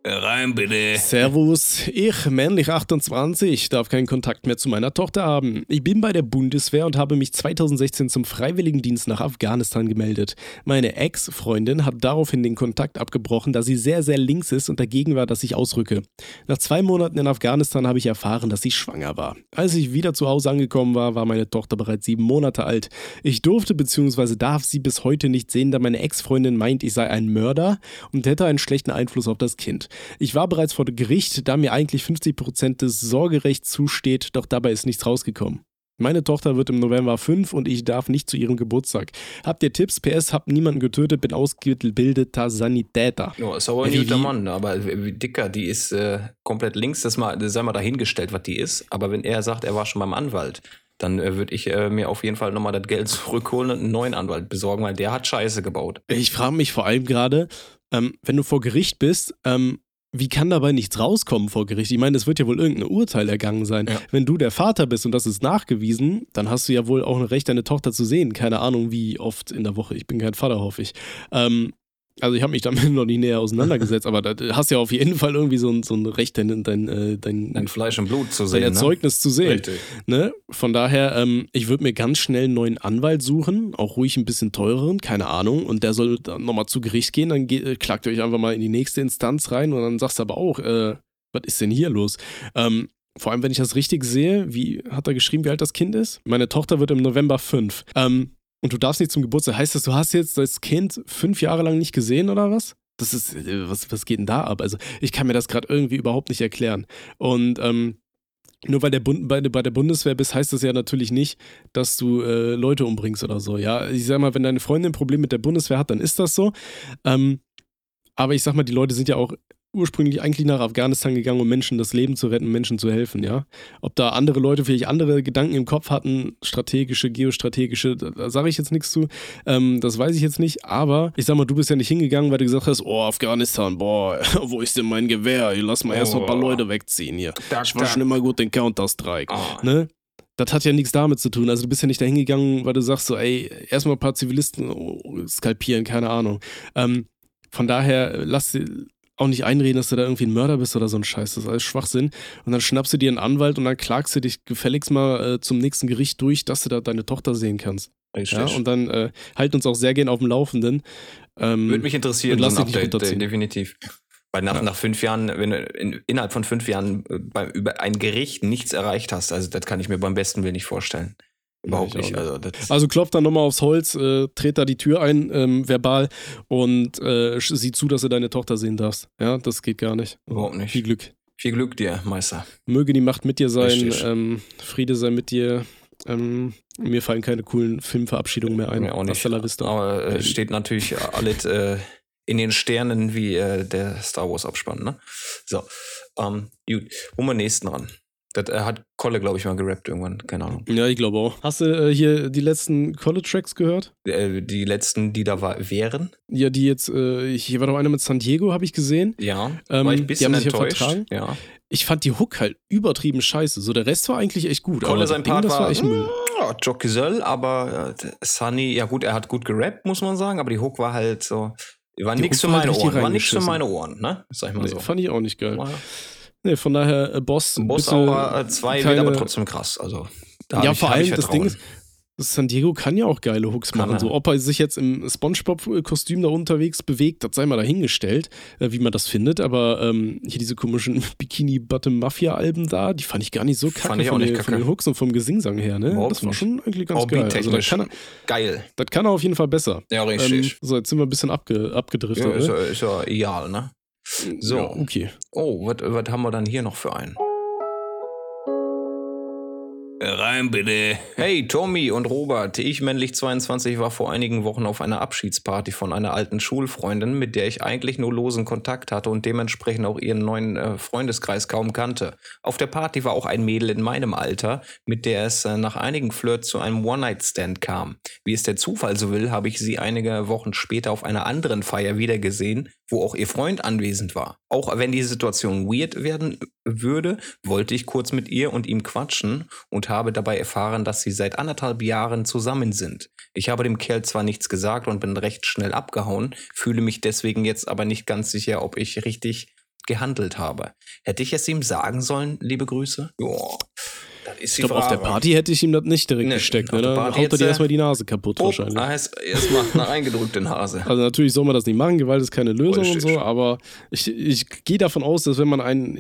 Rein bitte. Servus, ich, männlich 28, darf keinen Kontakt mehr zu meiner Tochter haben. Ich bin bei der Bundeswehr und habe mich 2016 zum Freiwilligendienst nach Afghanistan gemeldet. Meine Ex-Freundin hat daraufhin den Kontakt abgebrochen, da sie sehr, sehr links ist und dagegen war, dass ich ausrücke. Nach zwei Monaten in Afghanistan habe ich erfahren, dass sie schwanger war. Als ich wieder zu Hause angekommen war, war meine Tochter bereits sieben Monate alt. Ich durfte bzw. darf sie bis heute nicht sehen, da meine Ex-Freundin meint, ich sei ein Mörder und hätte einen schlechten Einfluss auf das Kind. Ich war bereits vor Gericht, da mir eigentlich 50% des Sorgerechts zusteht, doch dabei ist nichts rausgekommen. Meine Tochter wird im November fünf und ich darf nicht zu ihrem Geburtstag. Habt ihr Tipps? PS, hab niemanden getötet, bin ausgebildeter Sanitäter. Ja, ist aber ein guter Mann, aber wie wie dicker, die ist äh, komplett links, das mal, das sei mal dahingestellt, was die ist. Aber wenn er sagt, er war schon beim Anwalt, dann äh, würde ich äh, mir auf jeden Fall nochmal das Geld zurückholen und einen neuen Anwalt besorgen, weil der hat Scheiße gebaut. Ich frage mich vor allem gerade, ähm, wenn du vor Gericht bist, ähm, wie kann dabei nichts rauskommen vor Gericht? Ich meine, es wird ja wohl irgendein Urteil ergangen sein. Ja. Wenn du der Vater bist und das ist nachgewiesen, dann hast du ja wohl auch ein Recht, deine Tochter zu sehen. Keine Ahnung, wie oft in der Woche. Ich bin kein Vater, hoffe ich. Ähm, also ich habe mich damit noch nie näher auseinandergesetzt, aber da hast du ja auf jeden Fall irgendwie so ein, so ein Recht, dein, dein, äh, dein, Dein Fleisch und Blut zu dein sehen. Erzeugnis zu ne? sehen. Richtig. Ne? Von daher, ähm, ich würde mir ganz schnell einen neuen Anwalt suchen, auch ruhig ein bisschen teureren, keine Ahnung. Und der soll dann nochmal zu Gericht gehen, dann ge- äh, klagt ihr euch einfach mal in die nächste Instanz rein und dann sagst du aber auch, äh, was ist denn hier los? Ähm, vor allem, wenn ich das richtig sehe, wie hat er geschrieben, wie alt das Kind ist? Meine Tochter wird im November fünf. Ähm, und du darfst nicht zum Geburtstag. Heißt das, du hast jetzt das Kind fünf Jahre lang nicht gesehen oder was? Das ist, äh, was, was geht denn da ab? Also, ich kann mir das gerade irgendwie überhaupt nicht erklären. Und ähm, nur weil Bund, bei, bei der Bundeswehr bist, heißt das ja natürlich nicht, dass du äh, Leute umbringst oder so. Ja, ich sag mal, wenn deine Freundin ein Problem mit der Bundeswehr hat, dann ist das so. Ähm, aber ich sag mal, die Leute sind ja auch ursprünglich eigentlich nach Afghanistan gegangen, um Menschen das Leben zu retten, Menschen zu helfen, ja. Ob da andere Leute vielleicht andere Gedanken im Kopf hatten, strategische, geostrategische, da, sage ich jetzt nichts zu. Ähm, das weiß ich jetzt nicht, aber ich sag mal, du bist ja nicht hingegangen, weil du gesagt hast, oh, Afghanistan, boah, wo ist denn mein Gewehr? Ich lass mal erst mal ein paar Oh. Leute wegziehen hier. Da, Ich war schon immer gut in Counter-Strike. Ah. Ne? Das hat ja nichts damit zu tun. Also du bist ja nicht dahin gegangen, weil du sagst so, ey, erstmal ein paar Zivilisten oh, skalpieren, keine Ahnung. Ähm, von daher lass auch nicht einreden, dass du da irgendwie ein Mörder bist oder so ein Scheiß. Das ist alles Schwachsinn. Und dann schnappst du dir einen Anwalt und dann klagst du dich gefälligst mal äh, zum nächsten Gericht durch, dass du da deine Tochter sehen kannst. Richtig. Ja? Und dann äh, halten uns auch sehr gern auf dem Laufenden. Ähm, Würde mich interessieren, lass so ein Update, de- definitiv. Weil nach, Ja. nach fünf Jahren, wenn du in, innerhalb von fünf Jahren äh, bei, über ein Gericht nichts erreicht hast, also das kann ich mir beim besten Willen nicht vorstellen. Überhaupt nicht. Also, Also klopft dann nochmal aufs Holz, äh, dreht da die Tür ein, ähm, verbal, und äh, sch- sieh zu, dass du deine Tochter sehen darfst. Ja, das geht gar nicht. Überhaupt nicht. Viel Glück. viel Glück dir, Meister. Möge die Macht mit dir sein, ähm, Friede sei mit dir. Ähm, mir fallen keine coolen Filmverabschiedungen mehr ein. Mir auch nicht. Aber äh, Baby. steht natürlich alles äh, in den Sternen wie äh, der Star Wars Abspann, ne? So, ähm, gut. Wo wir nächsten ran? Das äh, hat Kolle, glaube ich, mal gerappt irgendwann, keine Ahnung. Ja, ich glaube auch. Hast du äh, hier die letzten College-Tracks gehört? Äh, die letzten, die da war, wären, Ja, die jetzt, äh, hier war doch eine mit San Diego, habe ich gesehen. ja, Ähm, war ich die ein bisschen haben sich ja enttäuscht. vertragen. Ja. Ich fand die Hook halt übertrieben scheiße. So, der Rest war eigentlich echt gut. Kolle, sein Ding, Part das war, war echt Müll. ja, Jock Gesell, aber äh, Sunny, ja gut, er hat gut gerappt, muss man sagen, aber die Hook war halt so, war Die nichts für meine halt Ohren, war nichts für meine Ohren, ne? Sag ich mal Nee, so. fand ich auch nicht geil. Ja. Nee, von daher, äh, Boss. Boss bitte Aura 2 wird aber trotzdem krass, also. Ja, ich- vor allem das Ding ist, San Diego kann ja auch geile Hooks machen. So, ob er sich jetzt im Spongebob-Kostüm da unterwegs bewegt, das sei mal dahingestellt, äh, wie man das findet. Aber ähm, hier diese komischen Bikini-Bottom-Mafia-Alben da, die fand ich gar nicht so kacke, Fand ich auch von, nicht den, von kacke. den Hooks und vom Gesingsang her. Ne? Überhaupt Das war schon eigentlich ganz geil. Also, das, kann, er- Geil. das kann er auf jeden Fall besser. Ja, Ähm, richtig. so, jetzt sind wir ein bisschen abge, abgedriftet. ja, ist, ne? ja, ist ja egal, ne? So. Ja, okay. Oh, was was haben wir dann hier noch für einen? Rein bitte. Hey, Tommy und Robert. Ich, männlich 22, war vor einigen Wochen auf einer Abschiedsparty von einer alten Schulfreundin, mit der ich eigentlich nur losen Kontakt hatte und dementsprechend auch ihren neuen äh, Freundeskreis kaum kannte. Auf der Party war auch ein Mädel in meinem Alter, mit der es äh, nach einigen Flirts zu einem One-Night-Stand kam. Wie es der Zufall so will, habe ich sie einige Wochen später auf einer anderen Feier wiedergesehen, wo auch ihr Freund anwesend war. Auch wenn die Situation weird werden würde, wollte ich kurz mit ihr und ihm quatschen und habe dabei erfahren, dass sie seit anderthalb Jahren zusammen sind. Ich habe dem Kerl zwar nichts gesagt und bin recht schnell abgehauen, fühle mich deswegen jetzt aber nicht ganz sicher, ob ich richtig gehandelt habe. Hätte ich es ihm sagen sollen, liebe Grüße? Joa, Ich glaube, auf der. Party hätte ich ihm das nicht direkt Nee, gesteckt. auf Ne? der Da Party haut er dir erstmal die Nase kaputt Oh, wahrscheinlich. heißt, erstmal eine eingedrückte Nase. Also natürlich soll man das nicht machen, Gewalt ist keine Lösung und so, aber ich, ich gehe davon aus, dass wenn man einen,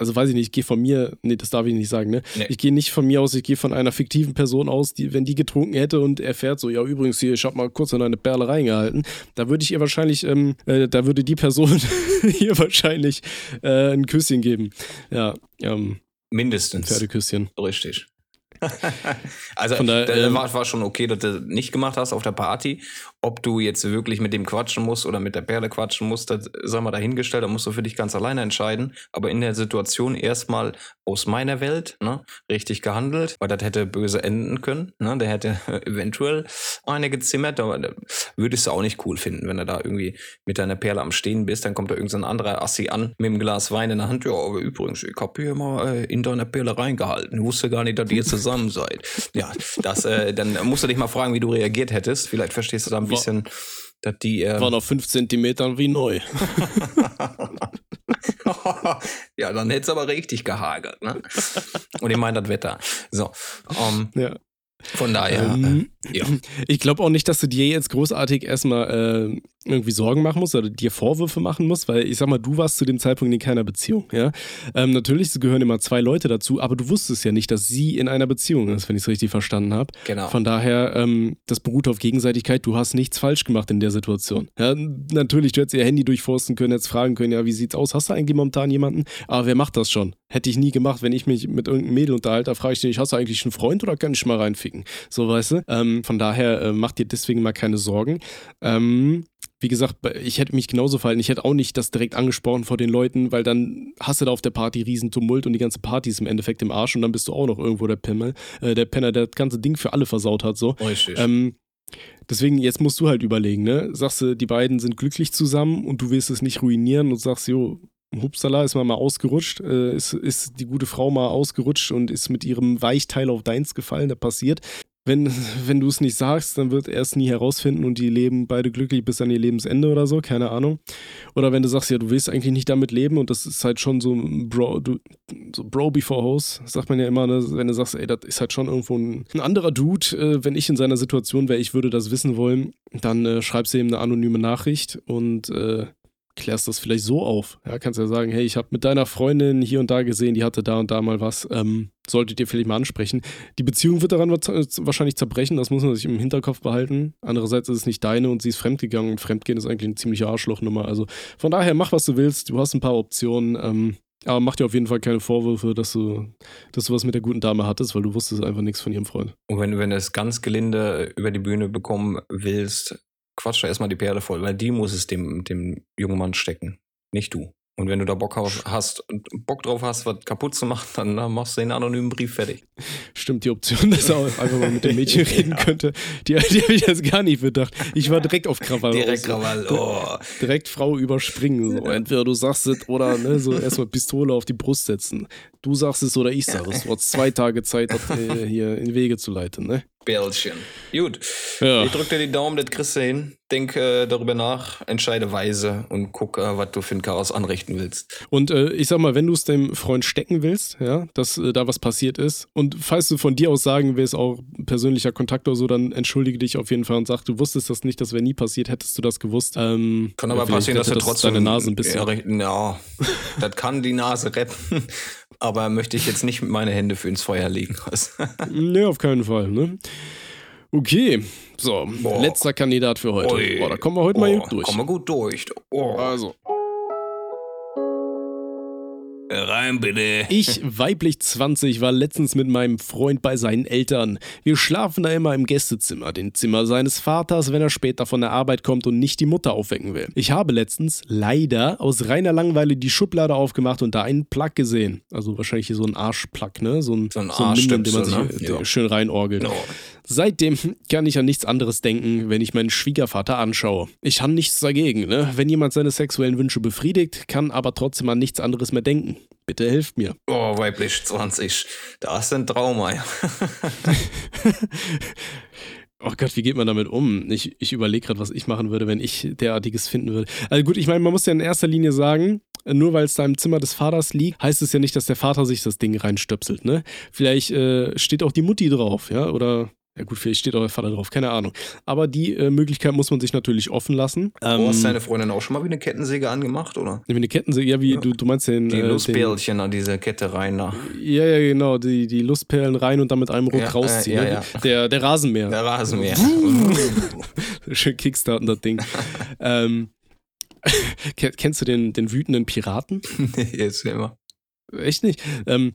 also weiß ich nicht, ich gehe von mir, nee, das darf ich nicht sagen, ne? Nee. Ich gehe nicht von mir aus, ich gehe von einer fiktiven Person aus, die, wenn die getrunken hätte und erfährt so, ja übrigens hier, ich habe mal kurz in eine Perle reingehalten, da würde ich ihr wahrscheinlich, ähm, äh, da würde die Person ihr wahrscheinlich äh, ein Küsschen geben. Ja, ähm, Mindestens. Pferdeküsschen. Richtig. Also Von da, ähm, war, war schon okay, dass du nicht gemacht hast auf der Party. Ob du jetzt wirklich mit dem quatschen musst oder mit der Perle quatschen musst, das sei mal dahingestellt, da musst du für dich ganz alleine entscheiden. Aber in der Situation erstmal aus meiner Welt, ne, richtig gehandelt, weil das hätte böse enden können. Ne? Der hätte eventuell eine gezimmert, aber da würdest du auch nicht cool finden, wenn du da irgendwie mit deiner Perle am Stehen bist, dann kommt da irgendein anderer Assi an mit einem Glas Wein in der Hand. Ja, aber übrigens, ich hab hier mal äh, in deiner Perle reingehalten. Wusste gar nicht, dass ihr zusammen seid. Ja, das, äh, dann musst du dich mal fragen, wie du reagiert hättest. Vielleicht verstehst du da ein War- bisschen, dass die. Äh, War noch fünf Zentimetern wie neu. ja, dann hätte es aber richtig gehagelt. Ne? Und ich meine das Wetter. So, ähm, Ja. von daher. Ähm, äh, ja. Ich glaube auch nicht, dass du dir jetzt großartig erstmal äh, irgendwie Sorgen machen musst oder dir Vorwürfe machen musst, weil ich sag mal, du warst zu dem Zeitpunkt in keiner Beziehung. Ja? Ähm, natürlich gehören immer zwei Leute dazu, aber du wusstest ja nicht, dass sie in einer Beziehung ist, wenn ich es richtig verstanden habe. Genau. Von daher, ähm, das beruht auf Gegenseitigkeit. Du hast nichts falsch gemacht in der Situation. Ja, natürlich, du hättest ihr Handy durchforsten können, hättest fragen können, ja, wie sieht's aus? Hast du eigentlich momentan jemanden? Aber wer macht das schon? Hätte ich nie gemacht, wenn ich mich mit irgendeinem Mädel unterhalte, da frage ich dich, hast du eigentlich einen Freund oder kann ich mal reinficken? So, weißt du? Ähm, von daher, äh, mach dir deswegen mal keine Sorgen. Ähm, wie gesagt, ich hätte mich genauso verhalten. Ich hätte auch nicht das direkt angesprochen vor den Leuten, weil dann hast du da auf der Party riesen Tumult und die ganze Party ist im Endeffekt im Arsch und dann bist du auch noch irgendwo der Pimmel, äh, der Penner, der das ganze Ding für alle versaut hat, so. Richtig. Ähm, deswegen, jetzt musst du halt überlegen, ne? Sagst du, die beiden sind glücklich zusammen und du willst es nicht ruinieren und sagst, jo, Hupsala ist mal mal ausgerutscht, äh, ist, ist die gute Frau mal ausgerutscht und ist mit ihrem Weichteil auf deins gefallen, da passiert. Wenn, wenn du es nicht sagst, dann wird er es nie herausfinden und die leben beide glücklich bis an ihr Lebensende oder so, keine Ahnung. Oder wenn du sagst, ja, du willst eigentlich nicht damit leben und das ist halt schon so Bro, du, so Bro before Hose, sagt man ja immer, ne? wenn du sagst, ey, das ist halt schon irgendwo ein, ein anderer Dude, äh, wenn ich in seiner Situation wäre, ich würde das wissen wollen, dann äh, schreibst du ihm eine anonyme Nachricht und äh, klärst das vielleicht so auf. Ja, kannst ja sagen, hey, ich habe mit deiner Freundin hier und da gesehen, die hatte da und da mal was. Ähm, solltet ihr vielleicht mal ansprechen. Die Beziehung wird daran wahrscheinlich zerbrechen, das muss man sich im Hinterkopf behalten. Andererseits ist es nicht deine und sie ist fremdgegangen und Fremdgehen ist eigentlich eine ziemliche Arschlochnummer. Also von daher mach, was du willst. Du hast ein paar Optionen. Ähm, aber mach dir auf jeden Fall keine Vorwürfe, dass du, dass du was mit der guten Dame hattest, weil du wusstest einfach nichts von ihrem Freund. Und wenn, wenn du es ganz gelinde über die Bühne bekommen willst, quatsch da erstmal die Perle voll, weil die muss es dem, dem jungen Mann stecken, nicht du. Und wenn du da Bock auf- hast, Bock drauf hast, was kaputt zu machen, dann, dann machst du den anonymen Brief fertig. Stimmt, die Option, dass er auch einfach mal mit dem Mädchen reden könnte, die, die habe ich jetzt gar nicht bedacht. Ich war direkt auf Krawall. Direkt. Krawall, oh. Direkt Frau überspringen. So. Entweder du sagst es oder ne, so erstmal Pistole auf die Brust setzen. Du sagst es oder ich sag es. Du hast zwei Tage Zeit, das äh, hier in Wege zu leiten. Ne? Bällchen. Gut. Ja. Ich drück dir die Daumen, das kriegst du hin. Denk äh, darüber nach, entscheide weise und guck, äh, was du für ein Chaos anrichten willst. Und äh, ich sag mal, wenn du es dem Freund stecken willst, ja, dass äh, da was passiert ist, und falls du von dir aus sagen willst, auch persönlicher Kontakt oder so, dann entschuldige dich auf jeden Fall und sag, du wusstest das nicht, das wäre nie passiert, hättest du das gewusst. Ähm, Kann aber passieren, dass hätte du trotzdem deine Nase ein bisschen. Ja, ja, das kann die Nase retten. Aber möchte ich jetzt nicht mit meine Hände für ins Feuer legen. Nee, auf keinen Fall, ne? Okay, so, Boah. letzter Kandidat für heute. Boah, da kommen wir heute mal Oh, gut durch. Kommen wir gut durch. Oh. Also, Rein bitte. ich, weiblich 20, war letztens mit meinem Freund bei seinen Eltern. Wir schlafen da immer im Gästezimmer, dem Zimmer seines Vaters, wenn er später von der Arbeit kommt und nicht die Mutter aufwecken will. Ich habe letztens leider aus reiner Langeweile die Schublade aufgemacht und da einen Plug gesehen. Also wahrscheinlich hier so ein Arschplug, ne? So ein, So ein Minden, den man sich ne? äh, Ja. schön reinorgelt. No. Seitdem kann ich an nichts anderes denken, wenn ich meinen Schwiegervater anschaue. Ich habe nichts dagegen, ne? Wenn jemand seine sexuellen Wünsche befriedigt, kann aber trotzdem an nichts anderes mehr denken. Bitte helft mir. Oh, weiblich 20. Da ist ein Trauma. ja. Oh Gott, wie geht man damit um? Ich, ich überlege gerade, was ich machen würde, wenn ich derartiges finden würde. Also gut, ich meine, man muss ja in erster Linie sagen, nur weil es da im Zimmer des Vaters liegt, heißt es ja nicht, dass der Vater sich das Ding reinstöpselt, ne? Vielleicht äh, steht auch die Mutti drauf, ja? Oder, ja gut, vielleicht steht auch der Vater drauf, keine Ahnung. Aber die äh, Möglichkeit muss man sich natürlich offen lassen. Ähm, Oh, hast deine Freundin auch schon mal wie eine Kettensäge angemacht, oder? Wie eine Kettensäge, ja, wie du, du meinst den. Die äh, den, an diese Kette rein da. Ja, ja, genau, die, die Lustperlen rein und dann mit einem Ruck Ja, rausziehen. äh, ne? ja, Der, der Rasenmäher. Der Rasenmäher. Schön kickstarten, das Ding. ähm, ken- kennst du den, den wütenden Piraten? Jetzt immer. Echt nicht? Ähm,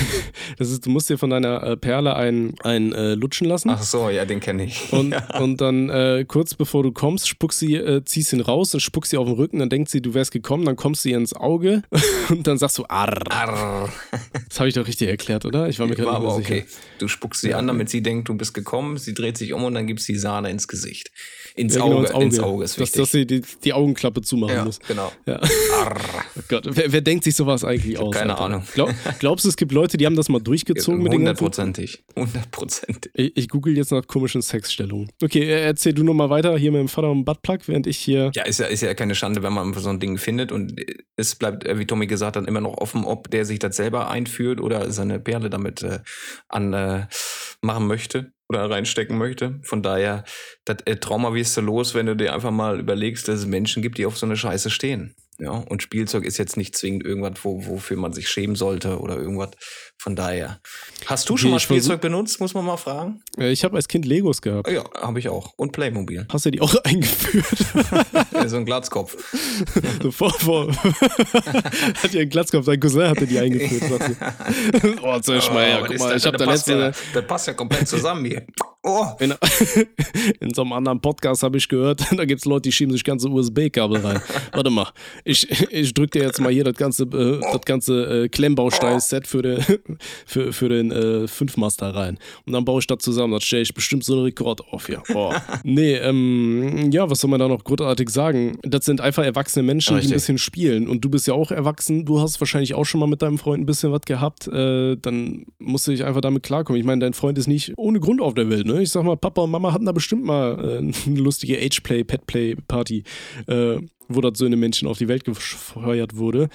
das ist, du musst dir von deiner äh, Perle ein, ein äh, lutschen lassen. Ach so, ja, den kenne ich. Und, ja. und dann äh, kurz bevor du kommst, spuckst sie, äh, ziehst ihn raus und spuckst sie auf den Rücken, dann denkt sie, du wärst gekommen, dann kommst du ihr ins Auge und dann sagst du, arr. Arr. Das habe ich doch richtig erklärt, oder? Ich war mir gerade nicht aber sicher. okay. Du spuckst sie an, damit sie denkt, du bist gekommen. Sie dreht sich um und dann gibst die Sahne ins Gesicht. Ins, Ja, genau, Auge. ins Auge ist dass, wichtig. dass sie die, die Augenklappe zumachen ja, muss. genau. Ja. Arr. Oh Gott, wer, wer denkt sich sowas eigentlich aus? keine Alter? Ahnung. Glaub, glaubst du, es gibt Leute, die haben das mal durchgezogen mit den Hundertprozentig. Hundertprozentig. Ich, ich google jetzt nach komischen Sexstellungen. Okay, äh, erzähl du noch mal weiter hier mit dem Vater und Buttplug, während ich hier. Ja, ist ja, ist ja keine Schande, wenn man so ein Ding findet und es bleibt, äh, wie Tommy gesagt hat, immer noch offen, ob der sich das selber einführt oder seine Perle damit äh, an äh, machen möchte oder reinstecken möchte. Von daher, das äh, Trauma wirst du los, wenn du dir einfach mal überlegst, dass es Menschen gibt, die auf so eine Scheiße stehen. Ja, und Spielzeug ist jetzt nicht zwingend irgendwas, wo, wofür man sich schämen sollte oder irgendwas. Von daher. Hast du schon mal ich versuch- Spielzeug benutzt, muss man mal fragen? Äh, ich habe als Kind Legos gehabt. Ja, habe ich auch. Und Playmobil. Hast du die auch eingeführt? So ein Glatzkopf. so vor, vor. hat ja einen Glatzkopf, dein Cousin hatte die eingeführt. oh, mal her. was Guck mal, ich habe da letzte. ja, das passt ja komplett zusammen hier. Oh. In, in so einem anderen Podcast habe ich gehört, da gibt es Leute, die schieben sich ganze USB-Kabel rein. Warte mal, ich, ich drücke dir jetzt mal hier das ganze, äh, das ganze äh, Klemmbaustein-Set für, den- für, für den äh, Fünfmaster rein. Und dann baue ich das zusammen. Das stelle ich bestimmt so einen Rekord auf hier. Boah. Nee, ähm, ja, was soll man da noch großartig sagen? Das sind einfach erwachsene Menschen, die ein Richtig. bisschen spielen. Und du bist ja auch erwachsen. Du hast wahrscheinlich auch schon mal mit deinem Freund ein bisschen was gehabt. Äh, dann musst du dich einfach damit klarkommen. Ich meine, dein Freund ist nicht ohne Grund auf der Welt. Ne? Ich sag mal, Papa und Mama hatten da bestimmt mal äh, eine lustige Ageplay, Petplay-Party, äh, wo das so eine Menschen auf die Welt gefeuert wurde.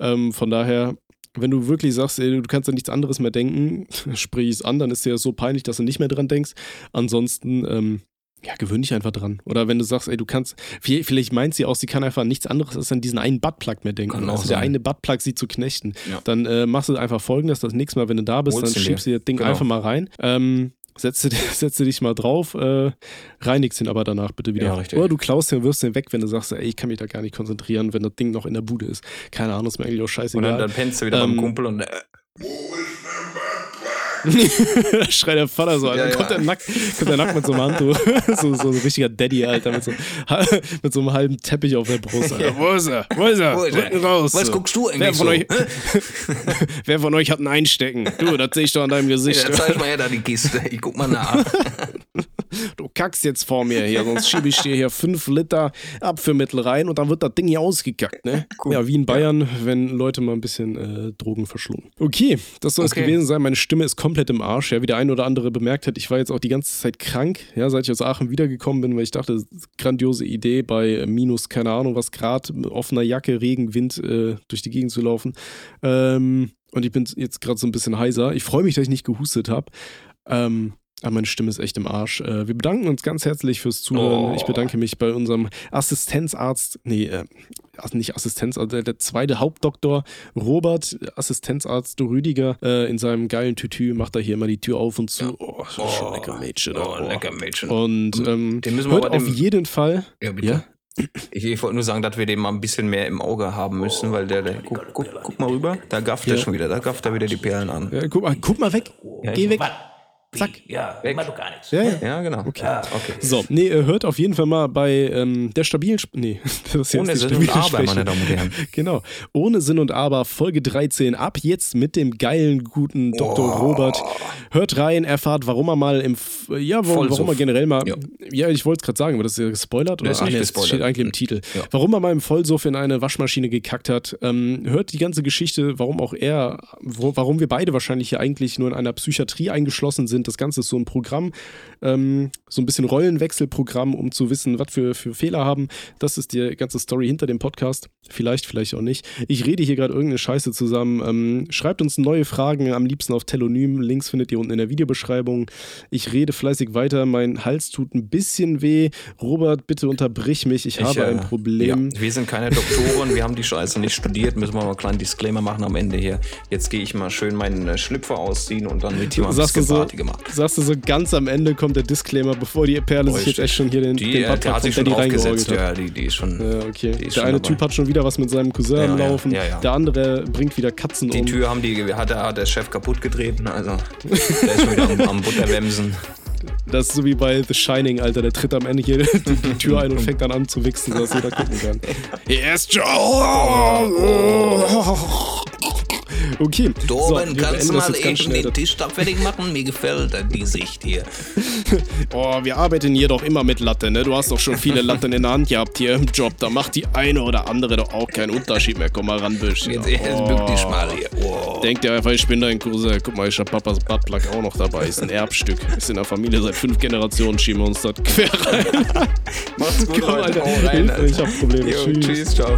Ähm, von daher. Wenn du wirklich sagst, ey, du kannst an nichts anderes mehr denken, sprich es an, dann ist dir das so peinlich, dass du nicht mehr dran denkst. Ansonsten, ähm, ja, gewöhn dich einfach dran. Oder wenn du sagst, ey, du kannst, vi- vielleicht meint sie auch, sie kann einfach an nichts anderes als an diesen einen Buttplug mehr denken. Kann also der sein. eine Buttplug sie zu knechten. Ja. Dann äh, machst du einfach folgendes, das nächste Mal, wenn du da bist, Holst dann schiebst du dir. das Ding Genau. einfach mal rein. Ähm, setze, setze dich mal drauf, äh, reinigst ihn aber danach bitte wieder. Ja, richtig. Oder du klaust den, wirfst den weg, wenn du sagst, ey, ich kann mich da gar nicht konzentrieren, wenn das Ding noch in der Bude ist. Keine Ahnung, ist mir eigentlich auch Und scheißegal. dann, dann pennst du wieder Ähm, beim Kumpel und äh, da schreit der Vater so, Alter. Ja, Kommt, ja. der nackt, kommt der nackt mit so einem Handtuch. so, so ein richtiger Daddy, Alter, mit so, mit so einem halben Teppich auf der Brust. Alter. Wo ist er? Wo ist er? Wo ist er? Rücken raus. Was guckst du Wer eigentlich von, so? euch, wer von euch hat ein Einstecken? Du, das sehe ich doch an deinem Gesicht. ja, zeig mal her da die Kiste. Ich guck mal nach. Du kackst jetzt vor mir hier, sonst schiebe ich dir hier fünf Liter Abführmittel rein und dann wird das Ding hier ausgekackt, ne? Ja, wie in Bayern, wenn Leute mal ein bisschen äh, Drogen verschlungen. Okay, das soll es Okay. gewesen sein. Meine Stimme ist komplett im Arsch. Ja, wie der ein oder andere bemerkt hat, ich war jetzt auch die ganze Zeit krank, ja, seit ich aus Aachen wiedergekommen bin, weil ich dachte, grandiose Idee bei äh, minus, keine Ahnung was Grad, offener Jacke, Regen, Wind äh, durch die Gegend zu laufen. Ähm, und ich bin jetzt gerade so ein bisschen heiser. Ich freue mich, dass ich nicht gehustet habe. Ähm, aber meine Stimme ist echt im Arsch. Äh, wir bedanken uns ganz herzlich fürs Zuhören. Oh. Ich bedanke mich bei unserem Assistenzarzt, nee, äh, also nicht Assistenzarzt, der, der zweite Hauptdoktor Robert, Assistenzarzt Rüdiger, äh, in seinem geilen Tütü macht er hier immer die Tür auf und zu. Oh, schon, schon lecker Mädchen. Oh, lecker Mädchen. Und ähm, Den müssen wir hört auf jeden Fall. Ja, bitte. Ja? Ich, ich wollte nur sagen, dass wir den mal ein bisschen mehr im Auge haben müssen, weil der, der guck, guck, guck mal rüber, da gafft er Ja. schon wieder, da gafft er wieder die Perlen an. Ja, guck, mal, guck mal weg. Geh weg. Was? Zack. Ja, Weg. immer doch gar nichts. Ja, ja. Ja, genau. Okay. okay. So, nee, äh, hört auf jeden Fall mal bei ähm, der stabilen. Sp nee, das ist jetzt Ohne Sinn und Aber, meine Damen und Herren. Genau. Ohne Sinn und Aber, Folge 13. Ab jetzt mit dem geilen, guten Dr. Robert. Hört rein, erfahrt, warum er mal im. F ja, warum, warum er generell mal. Ja, Ja. ich wollte es gerade sagen, aber das ist ja gespoilert. Oder? ist Ah, nicht nee, gespoilert. steht eigentlich im Titel. Ja. Warum er mal im Vollsuff in eine Waschmaschine gekackt hat. Ähm, hört die ganze Geschichte, warum auch er, wo, warum wir beide wahrscheinlich hier eigentlich nur in einer Psychiatrie eingeschlossen sind. Das Ganze ist so ein Programm, ähm, so ein bisschen Rollenwechselprogramm, um zu wissen, was wir für Fehler haben. Das ist die ganze Story hinter dem Podcast. Vielleicht, vielleicht auch nicht. Ich rede hier gerade irgendeine Scheiße zusammen. Ähm, schreibt uns neue Fragen, am liebsten auf Telonym. Links findet ihr unten in der Videobeschreibung. Ich rede fleißig weiter. Mein Hals tut ein bisschen weh. Robert, bitte unterbrich mich. Ich, habe äh, ein Problem. Ja, wir sind keine Doktoren, wir haben die Scheiße nicht studiert, müssen wir mal einen kleinen Disclaimer machen am Ende hier. Jetzt gehe ich mal schön meinen äh, Schlüpfer ausziehen und dann wird hier mal ein Sagst Sagst du so ganz am Ende kommt der Disclaimer, bevor die Perle sich jetzt echt schon hier den, Die, den Butler der hat sich schon aufgesetzt, ja, die, die ist schon. Ja, okay. Die ist Der schon eine dabei. Typ hat schon wieder was mit seinem Cousin Ja, am ja, Laufen. ja, ja. Der andere bringt wieder Katzen Die um. Tür haben die, hat, der- hat der Chef kaputt getreten, also der ist schon wieder am, am Butterwemsen. Das ist so wie bei The Shining, Alter. Der tritt am Ende hier die, die Tür ein und fängt dann an zu wichsen, sodass jeder gucken kann. Yes, Joe! Okay. so, Torben, wir kannst du mal eben den Tisch da fertig machen? Mir gefällt die Sicht hier. Oh, wir arbeiten hier doch immer mit Latte, ne? Du hast doch schon viele Latten in der Hand gehabt hier im Job. Da macht die eine oder andere doch auch keinen Unterschied mehr. Komm mal ran, Büsch. Jetzt, jetzt bück dich mal hier. Oh. Denkt ihr einfach, ich bin dein Cousin. Guck mal, ich hab Papas Buttplug auch noch dabei. Ist ein Erbstück. Ist in der Familie seit fünf Generationen. Schieben wir uns das quer rein. Macht's gut, Komm. Alter. Hau rein, Hilfe, ich hab Probleme. Jo, Tschüss. tschüss, ciao.